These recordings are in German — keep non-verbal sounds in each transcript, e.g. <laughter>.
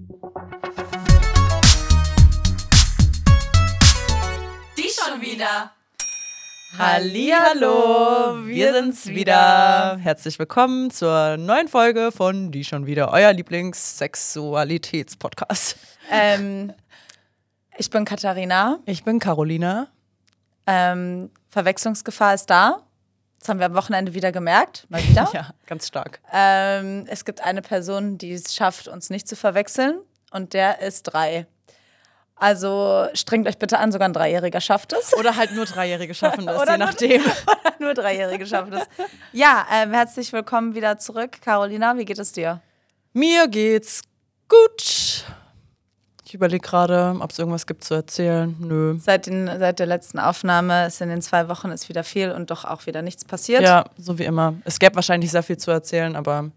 Die schon wieder. Hallihallo, wir sind's wieder. Herzlich willkommen zur neuen Folge von Die schon wieder, euer Lieblingssexualitätspodcast. Ähm, ich bin Katharina. Ich bin Carolina. Ähm, Verwechslungsgefahr ist da. Das haben wir am Wochenende wieder gemerkt. Mal wieder. <laughs> Ja, ganz stark. Ähm, es gibt eine Person, die es schafft, uns nicht zu verwechseln. Und der ist drei. Also strengt euch bitte an, sogar ein Dreijähriger schafft es. Oder halt nur Dreijährige schaffen <laughs> das, Oder je nur- nachdem. <laughs> Nur Dreijährige schaffen es. Ja, ähm, herzlich willkommen wieder zurück. Carolina, wie geht es dir? Mir geht's gut. Ich überlege gerade, ob es irgendwas gibt zu erzählen. Nö. Seit, den, seit der letzten Aufnahme ist in den zwei Wochen ist wieder viel und doch auch wieder nichts passiert. Ja, so wie immer. Es gäbe wahrscheinlich sehr viel zu erzählen, aber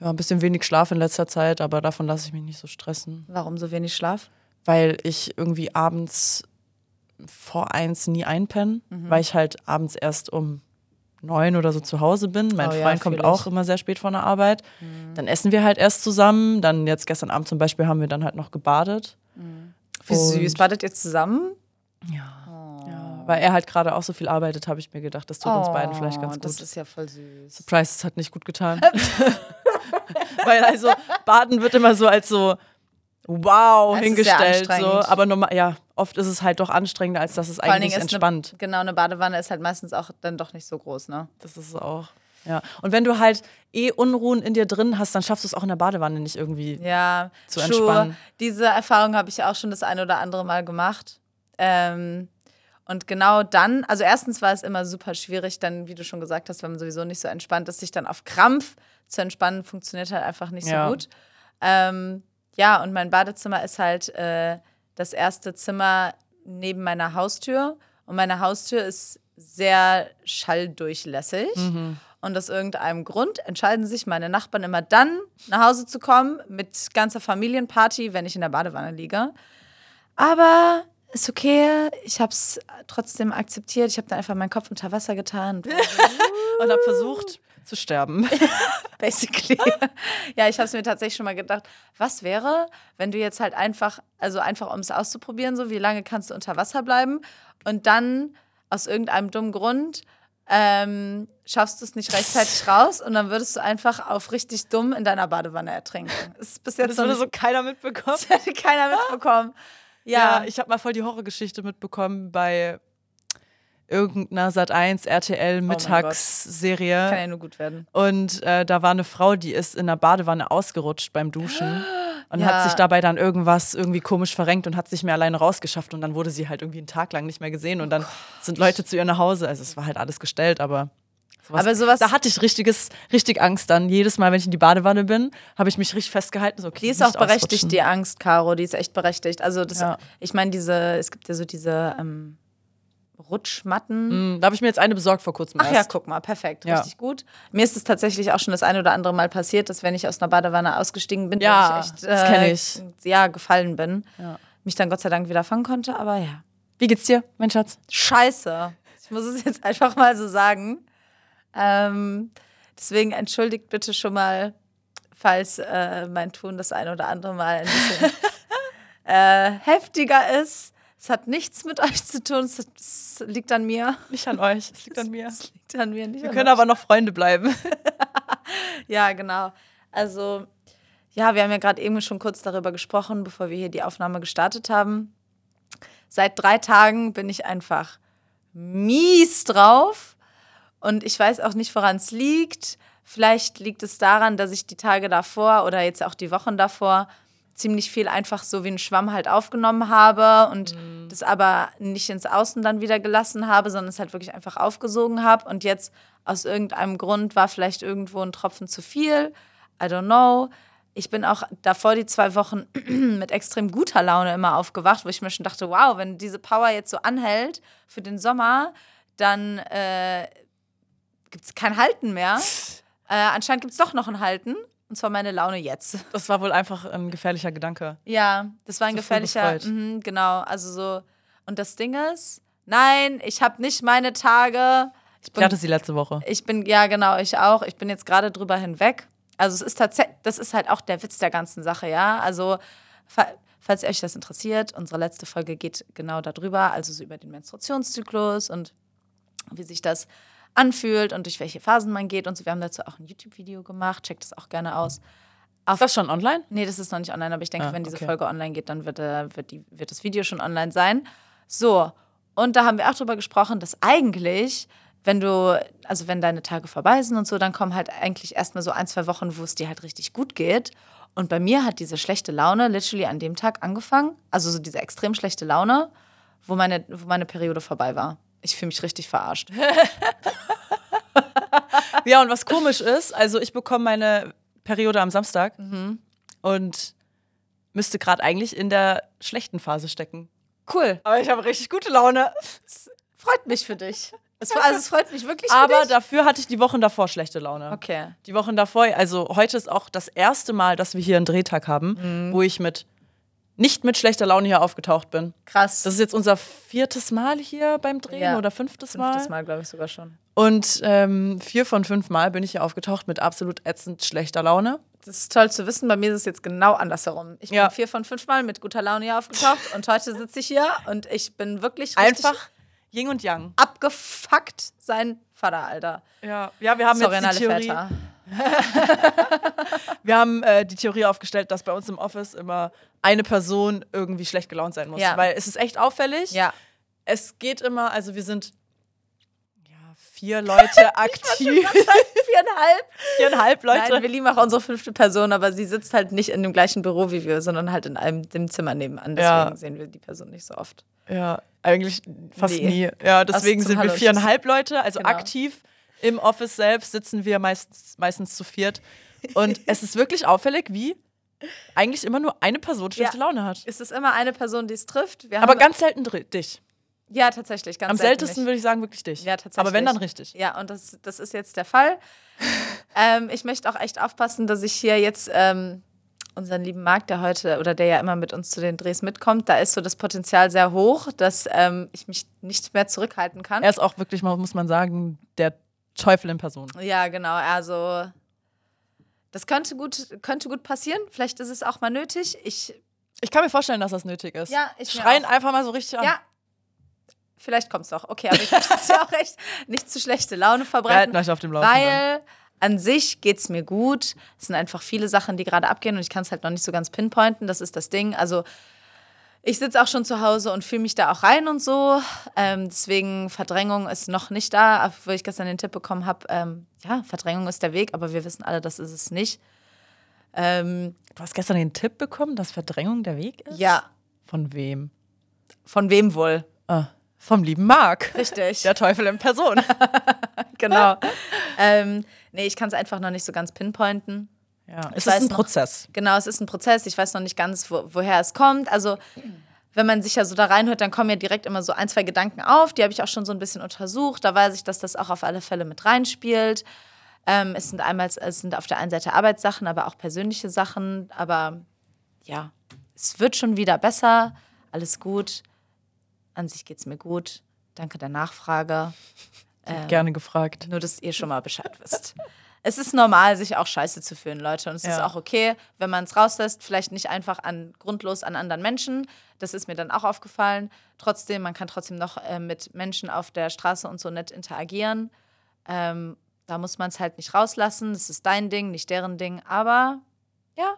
ja, ein bisschen wenig Schlaf in letzter Zeit, aber davon lasse ich mich nicht so stressen. Warum so wenig Schlaf? weil ich irgendwie abends vor eins nie einpenne, Mhm. weil ich halt abends erst um neun oder so zu Hause bin. Mein Oh ja, Freund kommt fühl ich. auch immer sehr spät von der Arbeit. Dann essen wir halt erst zusammen. Dann jetzt gestern Abend zum Beispiel haben wir dann halt noch gebadet. Wie Und- süß. Badet ihr zusammen? Ja. ja. Weil er halt gerade auch so viel arbeitet, habe ich mir gedacht, das tut uns beiden vielleicht ganz Oh, Das gut. ist ja voll süß. Surprise, es hat nicht gut getan. <laughs> <laughs> weil also Baden wird immer so als so wow sehr hingestellt. So. Aber normal, ja, oft ist es halt doch anstrengender, als dass es Vor eigentlich entspannt. Eine, genau, eine Badewanne ist halt meistens auch dann doch nicht so groß, ne? Das ist es auch. Ja. Und wenn du halt eh Unruhen in dir drin hast, dann schaffst du es auch in der Badewanne nicht irgendwie. Ja, Zu entspannen. Diese Erfahrung habe ich auch schon das eine oder andere Mal gemacht. Ähm, und genau dann, also erstens war es immer super schwierig, dann, wie du schon gesagt hast, wenn man sowieso nicht so entspannt ist, sich dann auf Krampf zu entspannen, funktioniert halt einfach nicht Ja. so gut. Ähm, ja, und mein Badezimmer ist halt äh, das erste Zimmer neben meiner Haustür. Und meine Haustür ist sehr schalldurchlässig. Und aus irgendeinem Grund entscheiden sich meine Nachbarn immer dann, nach Hause zu kommen mit ganzer Familienparty, wenn ich in der Badewanne liege. Aber ist okay, ich habe es trotzdem akzeptiert. Ich habe dann einfach meinen Kopf unter Wasser getan. Und so, <laughs> Und habe versucht zu sterben. <laughs> basically. <laughs> ja, ich habe es mir tatsächlich schon mal gedacht, was wäre, wenn du jetzt halt einfach, also einfach um es auszuprobieren, so wie lange kannst du unter Wasser bleiben und dann aus irgendeinem dummen Grund ähm, schaffst du es nicht rechtzeitig <laughs> raus und dann würdest du einfach auf richtig dumm in deiner Badewanne ertrinken. Das ist bis jetzt Das würde so keiner mitbekommen. das hätte keiner mitbekommen. Ja, Ja, ich habe mal voll die Horrorgeschichte mitbekommen bei irgendeiner Sat1 RTL Mittagsserie. kann ja nur gut werden. Und äh, da war eine Frau, die ist in der Badewanne ausgerutscht beim Duschen <gasps> und Ja. hat sich dabei dann irgendwas irgendwie komisch verrenkt und hat sich mehr alleine rausgeschafft und dann wurde sie halt irgendwie einen Tag lang nicht mehr gesehen und dann sind Leute zu ihr nach Hause. Also es war halt alles gestellt, aber sowas, Aber sowas- da hatte ich richtiges, richtig Angst dann. Jedes Mal, wenn ich in die Badewanne bin, habe ich mich richtig festgehalten. So, okay, Die ist auch berechtigt, die Angst, Caro. Die ist echt berechtigt. Also, das, Ja. ich meine, diese, es gibt ja so diese ähm, Rutschmatten. Hm, Da habe ich mir jetzt eine besorgt vor kurzem Ach ja, erst. guck mal, perfekt, Ja. richtig gut. Mir ist es tatsächlich auch schon das ein oder andere Mal passiert, dass wenn ich aus einer Badewanne ausgestiegen bin, Ja, ich echt äh, das ich. ja, gefallen bin. Ja. Mich dann Gott sei Dank wieder fangen konnte, aber ja. Wie geht's dir, mein Schatz? Scheiße. Ich muss es jetzt <laughs> einfach mal so sagen. Ähm, deswegen entschuldigt bitte schon mal, falls äh, mein Tun das ein oder andere Mal ein bisschen <laughs> äh, heftiger ist. Es hat nichts mit euch zu tun, es, liegt an mir. Nicht an euch, es liegt an mir. Es liegt an mir, nicht Wir können euch. aber noch Freunde bleiben. <laughs> <laughs> Ja, genau. Also, ja, wir haben ja gerade eben schon kurz darüber gesprochen, bevor wir hier die Aufnahme gestartet haben. Seit drei Tagen bin ich einfach mies drauf und ich weiß auch nicht, woran es liegt. Vielleicht liegt es daran, dass ich die Tage davor oder jetzt auch die Wochen davor ziemlich viel einfach so wie ein Schwamm halt aufgenommen habe und das aber nicht ins Außen dann wieder gelassen habe, sondern es halt wirklich einfach aufgesogen habe und jetzt aus irgendeinem Grund war vielleicht irgendwo ein Tropfen zu viel. I don't know. Ich bin auch davor die zwei Wochen <clears throat> mit extrem guter Laune immer aufgewacht, wo ich mir schon dachte, wow, wenn diese Power jetzt so anhält für den Sommer, dann äh, gibt es kein Halten mehr. <laughs> Äh, anscheinend gibt es doch noch ein Halten. Und zwar meine Laune jetzt. <laughs> Das war wohl einfach ein gefährlicher Gedanke. Ja, das war ein So gefährlicher. Mhm, genau, also so. Und das Ding ist, nein, ich habe nicht meine Tage. Ich Ich bin, hatte sie letzte Woche. ich bin, ja genau, ich auch. Ich bin jetzt gerade drüber hinweg. Also es ist tatsächlich, das ist halt auch der Witz der ganzen Sache, ja. Also fa falls euch das interessiert, unsere letzte Folge geht genau darüber, also so über den Menstruationszyklus und wie sich das anfühlt und durch welche Phasen man geht und so. Wir haben dazu auch ein YouTube-Video gemacht, checkt das auch gerne aus. Ist das schon online? Nee, das ist noch nicht online, aber ich denke, Ah, wenn diese okay. Folge online geht, dann wird, äh, wird, die, wird das Video schon online sein. So, und da haben wir auch drüber gesprochen, dass eigentlich, wenn du, also wenn deine Tage vorbei sind und so, dann kommen halt eigentlich erstmal so ein, zwei Wochen, wo es dir halt richtig gut geht. Und bei mir hat diese schlechte Laune literally an dem Tag angefangen, also so diese extrem schlechte Laune, wo meine, wo meine Periode vorbei war. Ich fühle mich richtig verarscht. <laughs> Ja, und was komisch ist, also ich bekomme meine Periode am Samstag Mhm. und müsste gerade eigentlich in der schlechten Phase stecken. Cool. Aber ich habe richtig gute Laune. Freut mich für dich. Es, also es freut mich wirklich Aber dafür hatte ich die Wochen davor schlechte Laune. Okay. Die Wochen davor, also heute ist auch das erste Mal, dass wir hier einen Drehtag haben, Mhm. wo ich mit nicht mit schlechter Laune hier aufgetaucht bin. Krass. Das ist jetzt unser viertes Mal hier beim Drehen Ja. oder fünftes Mal. Fünftes Mal, glaube ich, sogar schon. Und ähm, vier von fünf Mal bin ich hier aufgetaucht mit absolut ätzend schlechter Laune. Das ist toll zu wissen. Bei mir ist es jetzt genau andersherum. Ich Ja. bin vier von fünf Mal mit guter Laune hier aufgetaucht und heute sitze ich hier und ich bin wirklich Einfach Yin und Yang. abgefuckt sein Vater, Alter. Ja, ja wir haben Sorry jetzt die Theorie, Väter. <laughs> wir haben äh, die Theorie aufgestellt, dass bei uns im Office immer eine Person irgendwie schlecht gelaunt sein muss. Ja. Weil es ist echt auffällig. Ja. Es geht immer, also wir sind ja, vier Leute <laughs> aktiv. Viereinhalb. Viereinhalb Leute. Nein, wir lieben auch unsere fünfte Person, aber sie sitzt halt nicht in dem gleichen Büro wie wir, sondern halt in einem dem Zimmer nebenan. Deswegen Ja. sehen wir die Person nicht so oft. Ja, eigentlich fast Nee. nie. Ja, deswegen zum sind wir viereinhalb Leute, also Genau. aktiv. Im Office selbst sitzen wir meistens, meistens zu viert. Und es ist wirklich auffällig, wie eigentlich immer nur eine Person schlechte Ja. Laune hat. Es ist immer eine Person, die es trifft. Wir Aber ganz selten dich. ja, tatsächlich. Ganz Am selten seltensten würde ich sagen, wirklich dich. Ja, tatsächlich. Aber wenn, dann richtig. Ja, und das, das ist jetzt der Fall. <laughs> ähm, ich möchte auch echt aufpassen, dass ich hier jetzt ähm, unseren lieben Marc, der heute oder der ja immer mit uns zu den Drehs mitkommt, da ist so das Potenzial sehr hoch, dass ähm, ich mich nicht mehr zurückhalten kann. Er ist auch wirklich, muss man sagen, der Teufel in Person. ja, genau. Also, das könnte gut, könnte gut passieren. Vielleicht ist es auch mal nötig. Ich, Ich kann mir vorstellen, dass das nötig ist. Ja, ich Schreien auch. einfach mal so richtig an. ja. Vielleicht kommt es doch. Okay, aber ich möchte jetzt ja auch echt nicht zu schlechte Laune Wir verbreiten. halten euch auf dem Laufenden. Weil an sich geht es mir gut. Es sind einfach viele Sachen, die gerade abgehen und ich kann es halt noch nicht so ganz pinpointen. Das ist das Ding. Also ich sitze auch schon zu Hause und fühle mich da auch rein und so. Ähm, deswegen Verdrängung ist noch nicht da, obwohl ich gestern den Tipp bekommen habe, ähm, ja, Verdrängung ist der Weg, aber wir wissen alle, das ist es nicht. Ähm, Du hast gestern den Tipp bekommen, dass Verdrängung der Weg ist? ja, Von wem? von wem wohl? Ah, vom lieben Marc. Richtig. Der Teufel in Person. <laughs> genau. ähm, nee, ich kann es einfach noch nicht so ganz pinpointen. Ja, es ist ein noch- Prozess. Genau, es ist ein Prozess. Ich weiß noch nicht ganz, wo, woher es kommt. Also, wenn man sich ja so da reinhört, dann kommen ja direkt immer so ein, zwei Gedanken auf. Die habe ich auch schon so ein bisschen untersucht. Da weiß ich, dass das auch auf alle Fälle mit reinspielt. Ähm, es sind einmal, es sind auf der einen Seite Arbeitssachen, aber auch persönliche Sachen. Aber ja, es wird schon wieder besser. Alles gut. An sich geht es mir gut. Danke der Nachfrage. Ähm, Gerne gefragt. nur, dass ihr schon mal Bescheid wisst. Es ist normal, sich auch scheiße zu fühlen, Leute. Und es ist Ja. auch okay, wenn man es rauslässt, vielleicht nicht einfach an grundlos an anderen Menschen. Das ist mir dann auch aufgefallen. Trotzdem, man kann trotzdem noch äh, mit Menschen auf der Straße und so nett interagieren. Ähm, da muss man es halt nicht rauslassen. Das ist dein Ding, nicht deren Ding. Aber ja,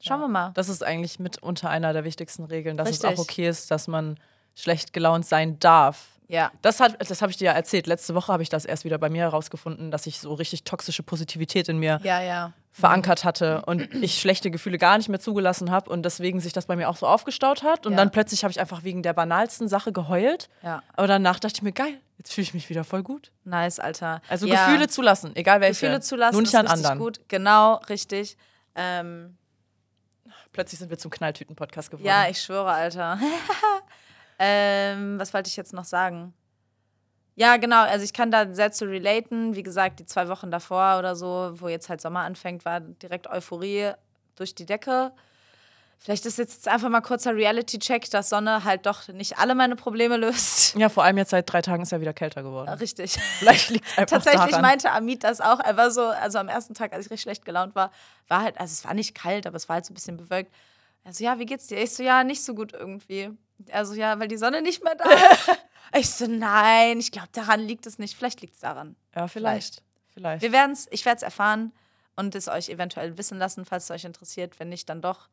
schauen wir mal. Das ist eigentlich mitunter einer der wichtigsten Regeln, dass es Richtig. auch okay ist, dass man schlecht gelaunt sein darf. Ja, Das, hat, das habe ich dir ja erzählt. Letzte Woche habe ich das erst wieder bei mir herausgefunden, dass ich so richtig toxische Positivität in mir ja, ja. verankert hatte und ich schlechte Gefühle gar nicht mehr zugelassen habe und deswegen sich das bei mir auch so aufgestaut hat. Und Ja. dann plötzlich habe ich einfach wegen der banalsten Sache geheult. Ja, Aber danach dachte ich mir, geil, jetzt fühle ich mich wieder voll gut. nice, Alter. Also. Gefühle zulassen, egal welche. Gefühle zulassen Nur nicht ist an anderen. gut. Genau, richtig. Ähm, Plötzlich sind wir zum Knalltüten-Podcast geworden. Ja, ich schwöre, Alter. <laughs> ähm, was wollte ich jetzt noch sagen? Ja, genau, also ich kann da sehr zu relaten. Wie gesagt, die zwei Wochen davor oder so, wo jetzt halt Sommer anfängt, war direkt Euphorie durch die Decke. vielleicht ist jetzt einfach mal kurzer Reality-Check, dass Sonne halt doch nicht alle meine Probleme löst. Ja, vor allem jetzt seit drei Tagen ist ja wieder kälter geworden. Richtig. Vielleicht liegt es einfach Tatsächlich daran. meinte Amit das auch. Er war so, also am ersten Tag, als ich richtig schlecht gelaunt war, war halt, also es war nicht kalt, aber es war halt so ein bisschen bewölkt. Also ja, wie geht's dir? Ich so, ja, nicht so gut irgendwie. Also ja, weil die Sonne nicht mehr da ist. <laughs> ich so, nein, ich glaube, daran liegt es nicht. Vielleicht liegt es daran. Ja, vielleicht. Vielleicht. Wir werden's, ich werde es erfahren und es euch eventuell wissen lassen, falls es euch interessiert. Wenn nicht, dann doch.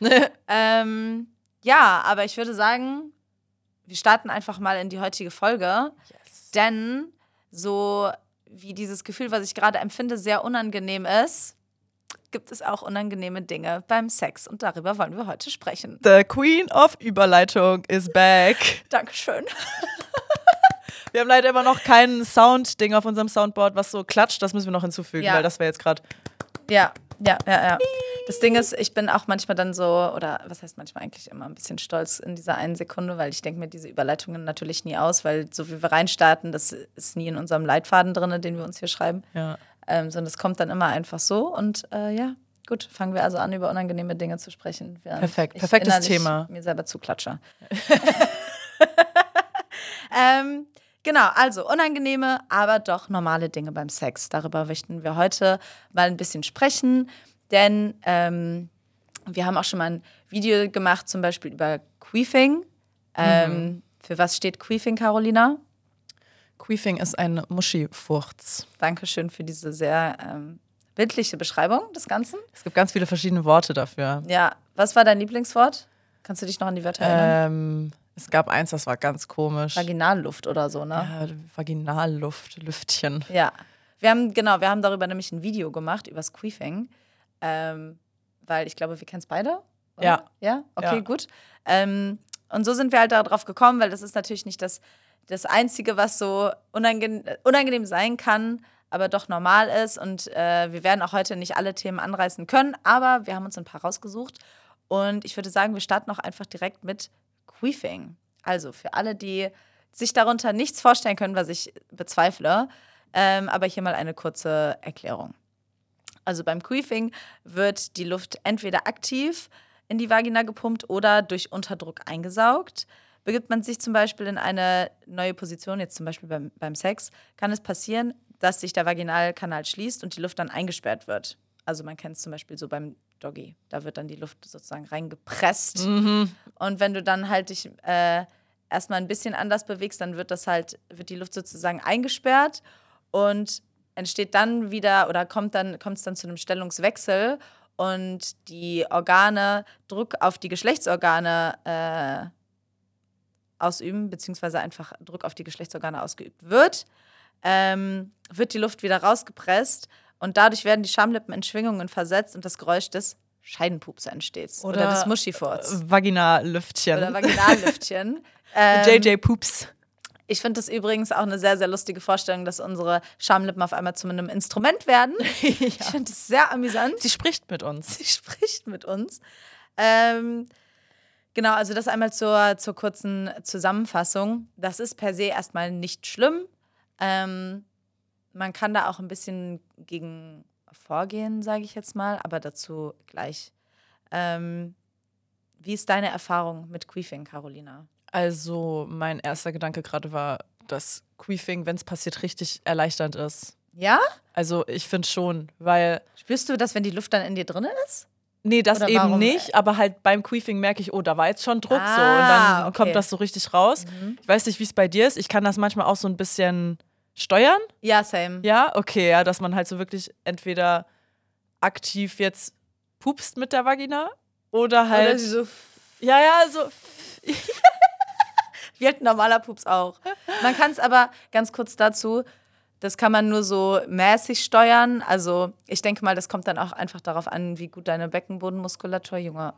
<laughs> ähm, ja, aber ich würde sagen, wir starten einfach mal in die heutige Folge. yes. Denn so wie dieses Gefühl, was ich gerade empfinde, sehr unangenehm ist, gibt es auch unangenehme Dinge beim Sex. Und darüber wollen wir heute sprechen. The Queen of Überleitung is back. <laughs> Dankeschön. <laughs> Wir haben leider immer noch kein Sound-Ding auf unserem Soundboard, was so klatscht. Das müssen wir noch hinzufügen, Ja. weil das wäre jetzt gerade. Ja, ja, ja, ja. Das Ding ist, ich bin auch manchmal dann so, oder was heißt manchmal eigentlich immer ein bisschen stolz in dieser einen Sekunde, weil ich denke mir diese Überleitungen natürlich nie aus, weil so wie wir reinstarten, das ist nie in unserem Leitfaden drin, den wir uns hier schreiben. Ja. Ähm, sondern es kommt dann immer einfach so. Und äh, ja, gut, fangen wir also an, über unangenehme Dinge zu sprechen. Perfekt, perfektes Thema. Mir selber zuklatsche. <laughs> ähm, genau, also unangenehme, aber doch normale Dinge beim Sex. Darüber möchten wir heute mal ein bisschen sprechen, denn ähm, wir haben auch schon mal ein Video gemacht, zum Beispiel über Queefing. Ähm, Mhm. Für was steht Queefing, Carolina? Queefing ist ein Muschifurz. Dankeschön für diese sehr ähm, bildliche Beschreibung des Ganzen. Es gibt ganz viele verschiedene Worte dafür. Ja, was war dein Lieblingswort? Kannst du dich noch an die Wörter erinnern? Ähm, es gab eins, das war ganz komisch. Vaginalluft oder so, ne? ja, Vaginalluft, Lüftchen. Ja. Wir haben, genau, wir haben darüber nämlich ein Video gemacht, über das Queefing. Ähm, weil ich glaube, wir kennen es beide. oder? Ja. Ja? Okay, Ja. gut. Ähm, und so sind wir halt darauf gekommen, weil das ist natürlich nicht das, das Einzige, was so unangenehm, unangenehm sein kann, aber doch normal ist. Und äh, wir werden auch heute nicht alle Themen anreißen können, aber wir haben uns ein paar rausgesucht. Und ich würde sagen, wir starten auch einfach direkt mit Queefing. Also für alle, die sich darunter nichts vorstellen können, was ich bezweifle, ähm, aber hier mal eine kurze Erklärung. Also beim Queefing wird die Luft entweder aktiv in die Vagina gepumpt oder durch Unterdruck eingesaugt. Begibt man sich zum Beispiel in eine neue Position, jetzt zum Beispiel beim, beim Sex, kann es passieren, dass sich der Vaginalkanal schließt und die Luft dann eingesperrt wird. Also man kennt es zum Beispiel so beim Doggy. Da wird dann die Luft sozusagen reingepresst. Und wenn du dann halt dich äh, erstmal ein bisschen anders bewegst, dann wird das halt, wird die Luft sozusagen eingesperrt und entsteht dann wieder oder kommt dann kommt es dann zu einem Stellungswechsel und die Organe Druck auf die Geschlechtsorgane äh, ausüben, beziehungsweise einfach Druck auf die Geschlechtsorgane ausgeübt wird, ähm, wird die Luft wieder rausgepresst und dadurch werden die Schamlippen in Schwingungen versetzt und das Geräusch des Scheidenpups entsteht. Oder, Oder, des Muschifurz. Vaginallüftchen. Oder Vaginallüftchen. <laughs> ähm, JJ Poops. ich finde das übrigens auch eine sehr, sehr lustige Vorstellung, dass unsere Schamlippen auf einmal zu einem Instrument werden. <laughs> Ich finde das sehr amüsant. Sie spricht mit uns. Sie <laughs> spricht mit uns. Ähm, genau, also das einmal zur, zur kurzen Zusammenfassung. Das ist per se erstmal nicht schlimm. Ähm, man kann da auch ein bisschen gegen vorgehen, sage ich jetzt mal, aber dazu gleich. Ähm, wie ist deine Erfahrung mit Queefing, Carolina? Also, mein erster Gedanke gerade war, dass Queefing, wenn es passiert, richtig erleichternd ist. Ja? Also, ich finde schon, weil. Spürst du das, wenn die Luft dann in dir drin ist? Nee, das Oder eben warum? nicht, aber halt beim Queefing merke ich, oh, da war jetzt schon Druck so. Und Ah, dann okay. kommt das so richtig raus. Ich weiß nicht, wie es bei dir ist. Ich kann das manchmal auch so ein bisschen steuern. Ja, same. Ja, okay, ja, dass man halt so wirklich entweder aktiv jetzt pupst mit der Vagina oder halt. Oder sie so ja, ja, so. <laughs> Wie halt ein normaler Pups auch. Man kann es aber ganz kurz dazu, das kann man nur so mäßig steuern. Also ich denke mal, das kommt dann auch einfach darauf an, wie gut deine Beckenbodenmuskulatur, Junge.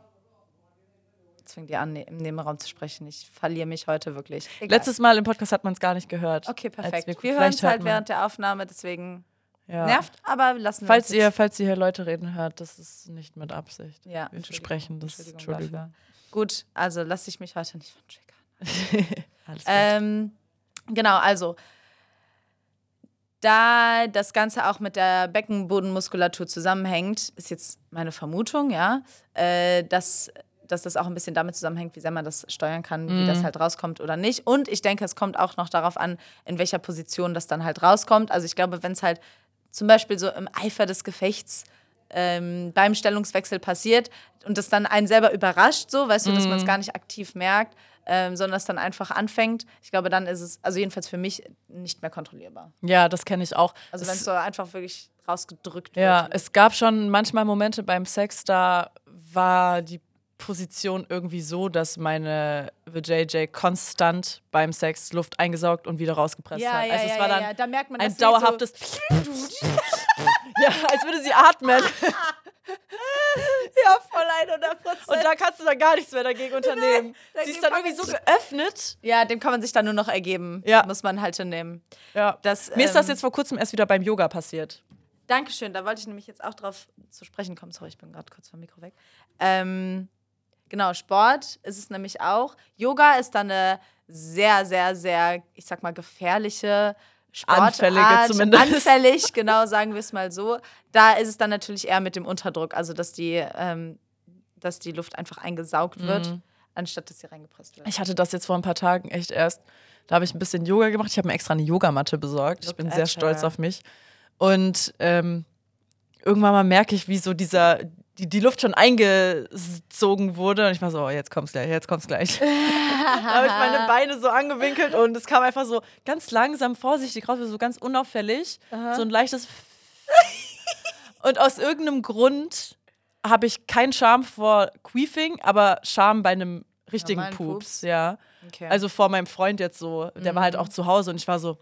Jetzt fängt ihr an, ne- im Nebenraum zu sprechen. Ich verliere mich heute wirklich. Egal. Letztes Mal im Podcast hat man es gar nicht gehört. Okay, perfekt. Wir, vielleicht hören es halt während der Aufnahme, deswegen Ja. nervt, aber lassen wir Falls uns ihr, falls ihr hier Leute reden hört, das ist nicht mit Absicht. Ja, Wir versprechen das. Entschuldigung, Entschuldigung. Gut, also lasse ich mich heute nicht von triggern. <laughs> Alles. Ähm, genau, also da das Ganze auch mit der Beckenbodenmuskulatur zusammenhängt, ist jetzt meine Vermutung, ja, äh, dass dass das auch ein bisschen damit zusammenhängt, wie sehr man das steuern kann, wie das halt rauskommt oder nicht. Und ich denke, es kommt auch noch darauf an, in welcher Position das dann halt rauskommt. Also ich glaube, wenn es halt zum Beispiel so im Eifer des Gefechts ähm, beim Stellungswechsel passiert und das dann einen selber überrascht, so, weißt du, dass man es gar nicht aktiv merkt, ähm, sondern es dann einfach anfängt. Ich glaube, dann ist es, also jedenfalls für mich, nicht mehr kontrollierbar. Ja, das kenne ich auch. Also wenn es so einfach wirklich rausgedrückt Ja, wird. es gab schon manchmal Momente beim Sex, da war die Position irgendwie so, dass meine VJJ konstant beim Sex Luft eingesaugt und wieder rausgepresst ja, hat. ja, also ja, es war ja, dann ja. Da merkt man ein dauerhaftes <laughs> <laughs> Ja, als würde sie atmen. <laughs> <laughs> Ja, voll 100 Und da kannst du dann gar nichts mehr dagegen unternehmen. dagegen Sie ist dann irgendwie so geöffnet. Ja, dem kann man sich dann nur noch ergeben. Ja. Muss man halt hinnehmen. Ja. Das, Mir ist das ähm, jetzt vor kurzem erst wieder beim Yoga passiert. Dankeschön, da wollte ich nämlich jetzt auch drauf zu sprechen kommen. Sorry, ich bin gerade kurz vom Mikro weg. Ähm, genau, Sport ist es nämlich auch. Yoga ist dann eine sehr, sehr, sehr, ich sag mal, gefährliche Sportart. Anfällige zumindest. Anfällig, genau, sagen wir es mal so. Da ist es dann natürlich eher mit dem Unterdruck, also dass die, ähm, dass die Luft einfach eingesaugt wird, Mhm. anstatt dass sie reingepresst wird. Ich hatte das jetzt vor ein paar Tagen echt erst. Da habe ich ein bisschen Yoga gemacht. Ich habe mir extra eine Yogamatte besorgt. Ich Look bin at sehr stolz her. auf mich. Und ähm, irgendwann mal merke ich, wie so dieser, die, die Luft schon eingezogen wurde. Und ich war so, oh, jetzt kommt's gleich, jetzt kommt's gleich. <laughs> da habe ich meine <laughs> Beine so angewinkelt und es kam einfach so ganz langsam, vorsichtig raus, so ganz unauffällig. So ein leichtes. <laughs> und aus irgendeinem Grund habe ich keinen Charme vor Queefing, aber Charme bei einem richtigen Pups, Pups? ja. Okay. Also vor meinem Freund jetzt so, der war halt Mhm. auch zu Hause und ich war so,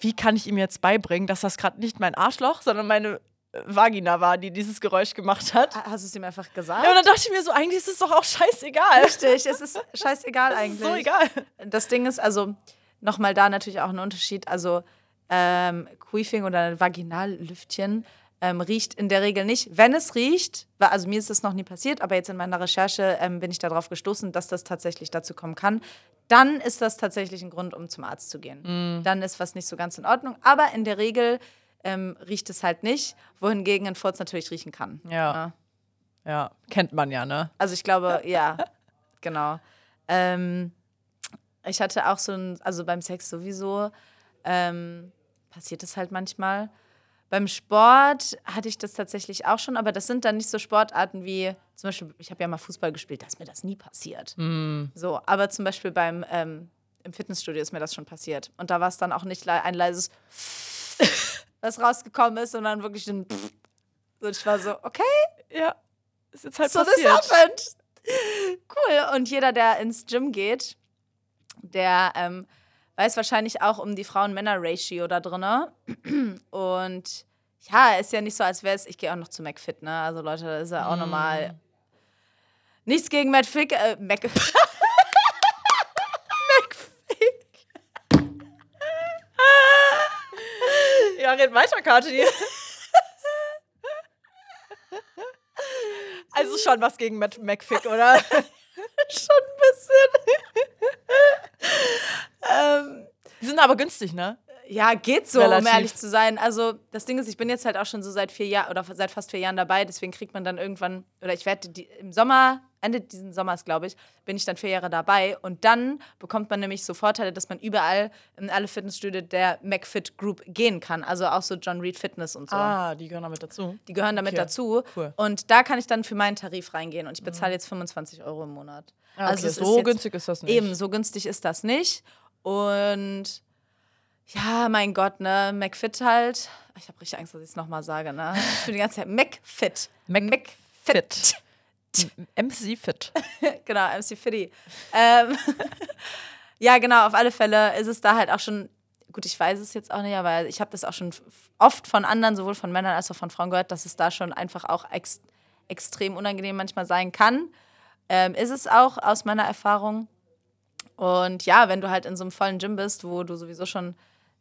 wie kann ich ihm jetzt beibringen, dass das gerade nicht mein Arschloch, sondern meine Vagina war, die dieses Geräusch gemacht hat. Hast du es ihm einfach gesagt? Ja, und dann dachte ich mir so, eigentlich ist es doch auch scheißegal. Richtig, es ist <laughs> scheißegal Es eigentlich. ist so egal. Das Ding ist also nochmal da natürlich auch ein Unterschied. Also ähm, Queefing oder ein Vaginallüftchen ähm, riecht in der Regel nicht. Wenn es riecht, also mir ist das noch nie passiert, aber jetzt in meiner Recherche ähm, bin ich darauf gestoßen, dass das tatsächlich dazu kommen kann. Dann ist das tatsächlich ein Grund, um zum Arzt zu gehen. Mhm. Dann ist was nicht so ganz in Ordnung. Aber in der Regel ähm, riecht es halt nicht, wohingegen ein Furz natürlich riechen kann. Ja. Ja, kennt man ja, ne? Also ich glaube, ja, genau. Ähm, ich hatte auch so ein, also beim Sex sowieso, ähm, passiert es halt manchmal. Beim Sport hatte ich das tatsächlich auch schon, aber das sind dann nicht so Sportarten wie, zum Beispiel, ich habe ja mal Fußball gespielt, da ist mir das nie passiert. So, aber zum Beispiel beim, ähm, im Fitnessstudio ist mir das schon passiert. Und da war es dann auch nicht le ein leises <laughs> was rausgekommen ist, sondern wirklich ein und ich war so, okay, Ja, ist jetzt halt so this passiert. happened. Cool. Und jeder, der ins Gym geht, der ähm, weiß wahrscheinlich auch um die Frauen-Männer-Ratio da drin. Und ja, ist ja nicht so, als wäre es, ich gehe auch noch zu McFit, ne? Also Leute, das ist ja auch normal. Nichts gegen McFit. Äh, Mac <laughs> red weiter, Kathi. Also schon was gegen Matt McFick, oder? <laughs> schon ein bisschen. ähm, Die sind aber günstig, ne? Ja, geht so, um Relativ. ehrlich zu sein. Also, das Ding ist, ich bin jetzt halt auch schon so seit vier Jahren oder seit fast vier Jahren dabei, deswegen kriegt man dann irgendwann, oder ich werde im Sommer, Ende diesen Sommers, glaube ich, bin ich dann vier Jahre dabei und dann bekommt man nämlich so Vorteile, dass man überall in alle Fitnessstudio der McFit Group gehen kann. Also auch so John Reed Fitness und so. Ah, die gehören damit dazu. Die gehören damit Okay, dazu. cool. Und da kann ich dann für meinen Tarif reingehen und ich bezahle jetzt 25 Euro im Monat. Ah, okay, es so ist günstig ist das nicht. Eben, so günstig ist das nicht. Und ja, mein Gott, ne, McFit halt. Ich habe richtig Angst, dass ich es nochmal sage, ne? Bin die ganze Zeit McFit. McFit. MC Fit. <laughs> genau, MC Fitty. ähm, <laughs> ja, genau, auf alle Fälle ist es da halt auch schon, gut, ich weiß es jetzt auch nicht, aber ich habe das auch schon oft von anderen, sowohl von Männern als auch von Frauen gehört, dass es da schon einfach auch ex extrem unangenehm manchmal sein kann. Ähm, ist es auch aus meiner Erfahrung. Und ja, wenn du halt in so einem vollen Gym bist, wo du sowieso schon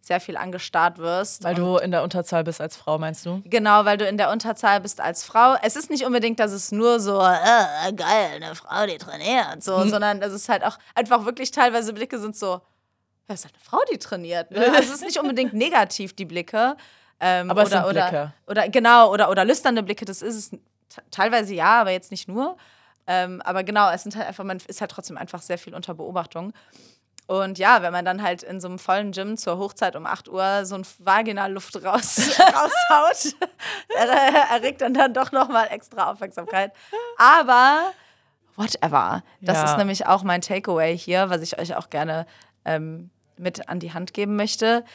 sehr viel angestarrt wirst. Weil du in der Unterzahl bist als Frau, meinst du? Genau, weil du in der Unterzahl bist als Frau. Es ist nicht unbedingt, dass es nur so, äh, geil, eine Frau, die trainiert, so, sondern es ist halt auch einfach wirklich teilweise Blicke sind so, ja, ist halt eine Frau, die trainiert. Ne? Also es ist nicht unbedingt <laughs> negativ, die Blicke. Ähm, Aber es oder, sind oder, Blicke. Oder genau, oder, oder lüsternde Blicke, das ist es teilweise ja, aber jetzt nicht nur. Ähm, aber genau, es sind halt einfach, man ist halt trotzdem einfach sehr viel unter Beobachtung. Und ja, wenn man dann halt in so einem vollen Gym zur Hochzeit um 8 Uhr so ein Vaginalluft raus, <laughs> raushaut, er, erregt dann dann doch nochmal extra Aufmerksamkeit. Aber whatever. Das Ja. ist nämlich auch mein Takeaway hier, was ich euch auch gerne ähm, mit an die Hand geben möchte.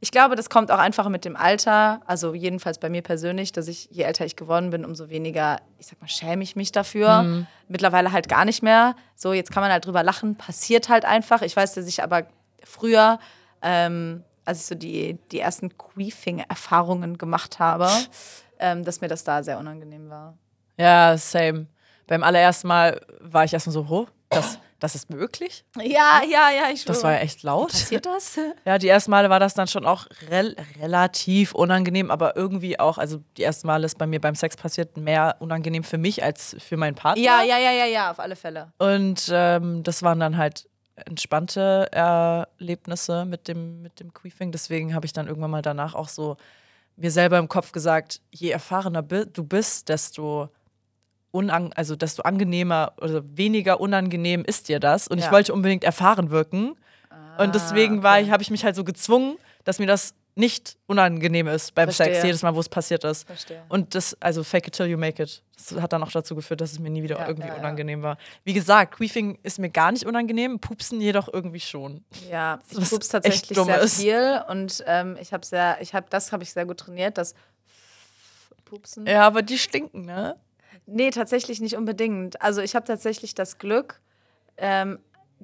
Ich glaube, das kommt auch einfach mit dem Alter, also jedenfalls bei mir persönlich, dass ich, je älter ich geworden bin, umso weniger, ich sag mal, schäme ich mich dafür. Mittlerweile halt gar nicht mehr. So, jetzt kann man halt drüber lachen, passiert halt einfach. Ich weiß, dass ich aber früher, ähm, als ich so die, die ersten Queefing-Erfahrungen gemacht habe, ähm, dass mir das da sehr unangenehm war. Ja, same. Beim allerersten Mal war ich erstmal so, oh, das, das ist möglich? Ja, ja, ja, ich Das war ja echt laut. Passiert das? <laughs> Ja, die ersten Male war das dann schon auch rel relativ unangenehm, aber irgendwie auch, also die ersten Male ist bei mir beim Sex passiert mehr unangenehm für mich als für meinen Partner. Ja, ja, ja, ja, ja, auf alle Fälle. Und ähm, das waren dann halt entspannte Erlebnisse mit dem, mit dem Queefing. Deswegen habe ich dann irgendwann mal danach auch so mir selber im Kopf gesagt, je erfahrener du bist, desto unang also desto angenehmer oder weniger unangenehm ist dir das. Und Ja. ich wollte unbedingt erfahren wirken. und deswegen war okay. ich, habe ich mich halt so gezwungen, dass mir das nicht unangenehm ist beim Sex, Verstehe. jedes Mal, wo es passiert ist. Verstehe. Und das, also fake it till you make it. Das hat dann auch dazu geführt, dass es mir nie wieder Ja, irgendwie ja, unangenehm war. Wie gesagt, Queefing ist mir gar nicht unangenehm, Pupsen jedoch irgendwie schon. Ja, <laughs> ich Was pups tatsächlich sehr ist. viel und ähm, ich habe sehr, ich habe das habe ich sehr gut trainiert, das Pupsen. Ja, aber die stinken, ne? Nee, tatsächlich nicht unbedingt. Also ich habe tatsächlich das Glück, ähm,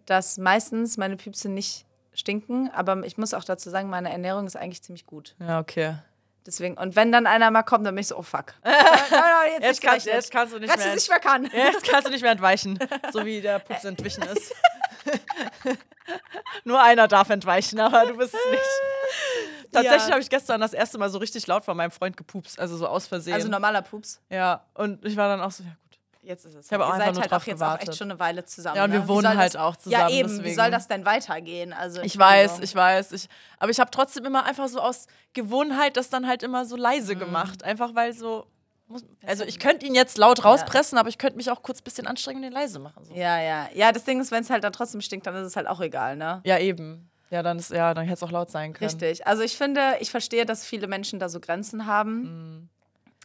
dass meistens meine Püpse nicht stinken, aber ich muss auch dazu sagen, meine Ernährung ist eigentlich ziemlich gut. Ja, okay. Deswegen, und wenn dann einer mal kommt, dann bin ich so, oh fuck. <laughs> jetzt, Jetzt, nicht kannst, gerechnet. jetzt kannst du nicht Hätte mehr. sich verkannt. <laughs> Jetzt kannst du nicht mehr entweichen, so wie der <laughs> Pups entwichen ist. Nur einer darf entweichen, aber du bist es nicht. Tatsächlich Ja. habe ich gestern das erste Mal so richtig laut von meinem Freund gepupst, also so aus Versehen. Also normaler Pups. ja, und ich war dann auch so, ja gut. Jetzt ist es. Ich habe auch Ihr einfach seid halt auch jetzt gewartet. auch echt schon eine Weile zusammen. Ja, und wir ne? Wie wohnen halt das- auch Ja, zusammen, eben. Wie deswegen. soll das denn weitergehen? Also Ich weiß, ich weiß. Ich, aber ich habe trotzdem immer einfach so aus Gewohnheit das dann halt immer so Mhm. leise gemacht. Einfach weil so. Also ich könnte ihn jetzt laut rauspressen, aber ich könnte mich auch kurz ein bisschen anstrengen und ihn leise machen. So. Ja, ja. Ja, das Ding ist, wenn es halt dann trotzdem stinkt, dann ist es halt auch egal, ne? Ja, eben. Ja, dann ist, ja, dann hätte es auch laut sein können. Richtig. Also ich finde, ich verstehe, dass viele Menschen da so Grenzen haben. Mhm.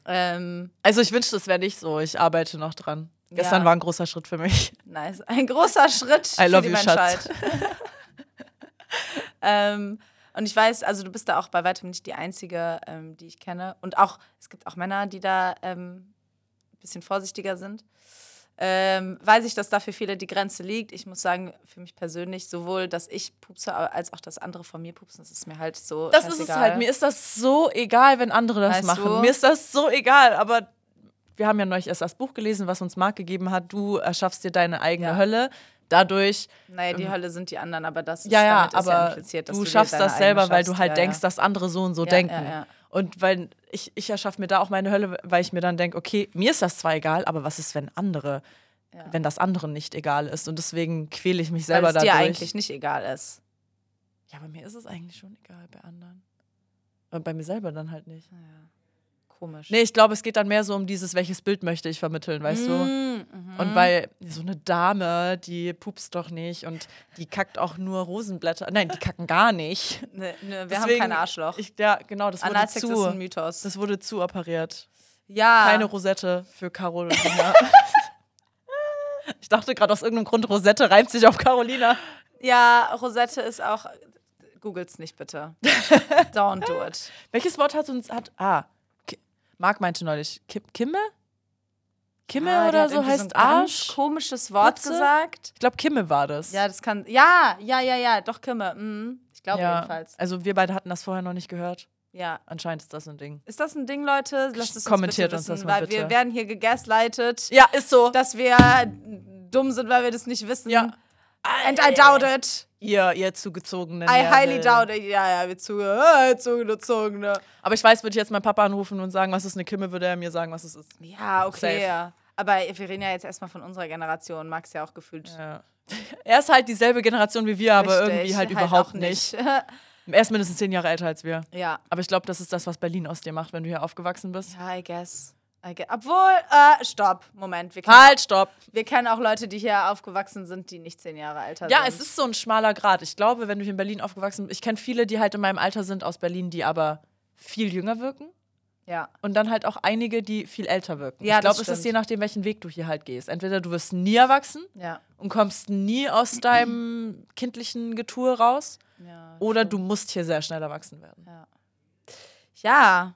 Ähm, Also ich wünschte, es wäre nicht so. Ich arbeite noch dran. Gestern Ja. war ein großer Schritt für mich. <laughs> nice. Ein großer Schritt I für love die you, Menschheit. Schatz. <laughs> <laughs> ähm, und ich weiß, also du bist da auch bei weitem nicht die Einzige, ähm, die ich kenne. Und auch, es gibt auch Männer, die da ähm, ein bisschen vorsichtiger sind. Ähm, weiß ich, dass da für viele die Grenze liegt. Ich muss sagen, für mich persönlich, sowohl, dass ich pupse, als auch, dass andere von mir pupsen, das ist mir halt so. Das ist es halt. Mir ist das so egal, wenn andere das Weißt machen. du? Mir ist das so egal. Aber wir haben ja neulich erst das Buch gelesen, was uns Marc gegeben hat. Du erschaffst dir deine eigene Ja. Hölle. Dadurch Naja, die Hölle sind die anderen, aber das ist, Ja, ja, damit ist ja aber impliziert, dass du dir schaffst das selber, weil du halt ja, denkst, dass andere so und so denken. Ja, ja. Und weil ich, ich erschaffe mir da auch meine Hölle, weil ich mir dann denke, okay, mir ist das zwar egal, aber was ist, wenn andere, wenn das anderen nicht egal ist? Und deswegen quäle ich mich Weil selber es dir dadurch. eigentlich nicht egal ist. Ja, bei mir ist es eigentlich schon egal, bei anderen. Aber bei mir selber dann halt nicht. Komisch. Nee, ich glaube, es geht dann mehr so um dieses, welches Bild möchte ich vermitteln, weißt du? Mhm. Und weil so eine Dame, die pupst doch nicht und die kackt auch nur Rosenblätter. Nein, die kacken gar nicht. Ne, ne, wir Deswegen- haben kein Arschloch. Ich, ja, genau, das wurde Analsex ist zu. ein Mythos. Das wurde zu operiert. ja. Keine Rosette für Carolina. <laughs> ich dachte gerade aus irgendeinem Grund, Rosette reimt sich auf Carolina. ja, Rosette ist auch. Googelt's nicht bitte. <laughs> Don't do it. Welches Wort hat uns. Hat, ah, Marc meinte neulich. Ki Kimme? Kimme Ah, der oder so heißt ganz Arsch? komisches Wort Putze? gesagt. Ich glaube, Kimme war das. Ja, das kann. Ja, ja, ja, ja, doch Kimme. Mhm. Ich glaube Ja, jedenfalls. Also wir beide hatten das vorher noch nicht gehört. Ja. Anscheinend ist das ein Ding. Ist das ein Ding, Leute? Lasst es uns Kommentiert bitte uns wissen, das mal weil wir bitte. werden hier gegaslightet, Ja, ist so. dass wir dumm sind, weil wir das nicht wissen. Ja. And I doubt it. Ihr, ihr zugezogenen. I highly doubt it. Ja, ja, wir zu, äh, zugezogene. Aber ich weiß, würde ich jetzt meinen Papa anrufen und sagen, was ist eine Kimme, würde er mir sagen, was es ist. Ja, okay. Ja. Aber wir reden ja jetzt erstmal von unserer Generation. Max ja auch gefühlt. Ja. <laughs> Er ist halt dieselbe Generation wie wir, aber Richtig, irgendwie halt, auch überhaupt nicht. <laughs> Er ist mindestens zehn Jahre älter als wir. ja. Aber ich glaube, das ist das, was Berlin aus dir macht, wenn du hier aufgewachsen bist. Ja, I guess. Okay. Obwohl, äh, stopp, Moment. Wir kennen, Halt, stopp. wir kennen auch Leute, die hier aufgewachsen sind, die nicht zehn Jahre älter Ja, sind. es ist so ein schmaler Grad. Ich glaube, wenn du hier in Berlin aufgewachsen bist, ich kenne viele, die halt in meinem Alter sind aus Berlin, die aber viel jünger wirken. Ja. Und dann halt auch einige, die viel älter wirken. Ja, ich glaube, es ist stimmt. je nachdem, welchen Weg du hier halt gehst. Entweder du wirst nie erwachsen Ja. und kommst nie aus deinem kindlichen Getue raus, ja. oder du musst hier sehr schnell erwachsen werden. Ja.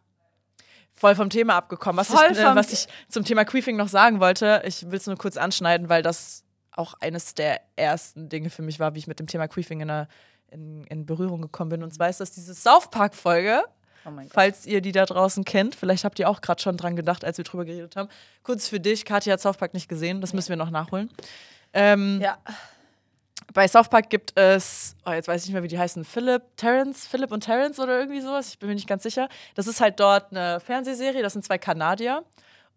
Voll vom Thema abgekommen. Was, Voll ich, äh, was ich zum Thema Queefing noch sagen wollte, ich will es nur kurz anschneiden, weil das auch eines der ersten Dinge für mich war, wie ich mit dem Thema Queefing in, einer, in, in Berührung gekommen bin. Und zwar ist das diese South Park-Folge. Oh. Falls ihr die da draußen kennt, vielleicht habt ihr auch gerade schon dran gedacht, als wir drüber geredet haben. Kurz für dich, Katja hat South Park nicht gesehen, das müssen wir noch nachholen. Ähm, Ja. Bei South Park gibt es, oh, jetzt weiß ich nicht mehr, wie die heißen, Philip, Terrence, Philip und Terrence oder irgendwie sowas, ich bin mir nicht ganz sicher. Das ist halt dort eine Fernsehserie, das sind zwei Kanadier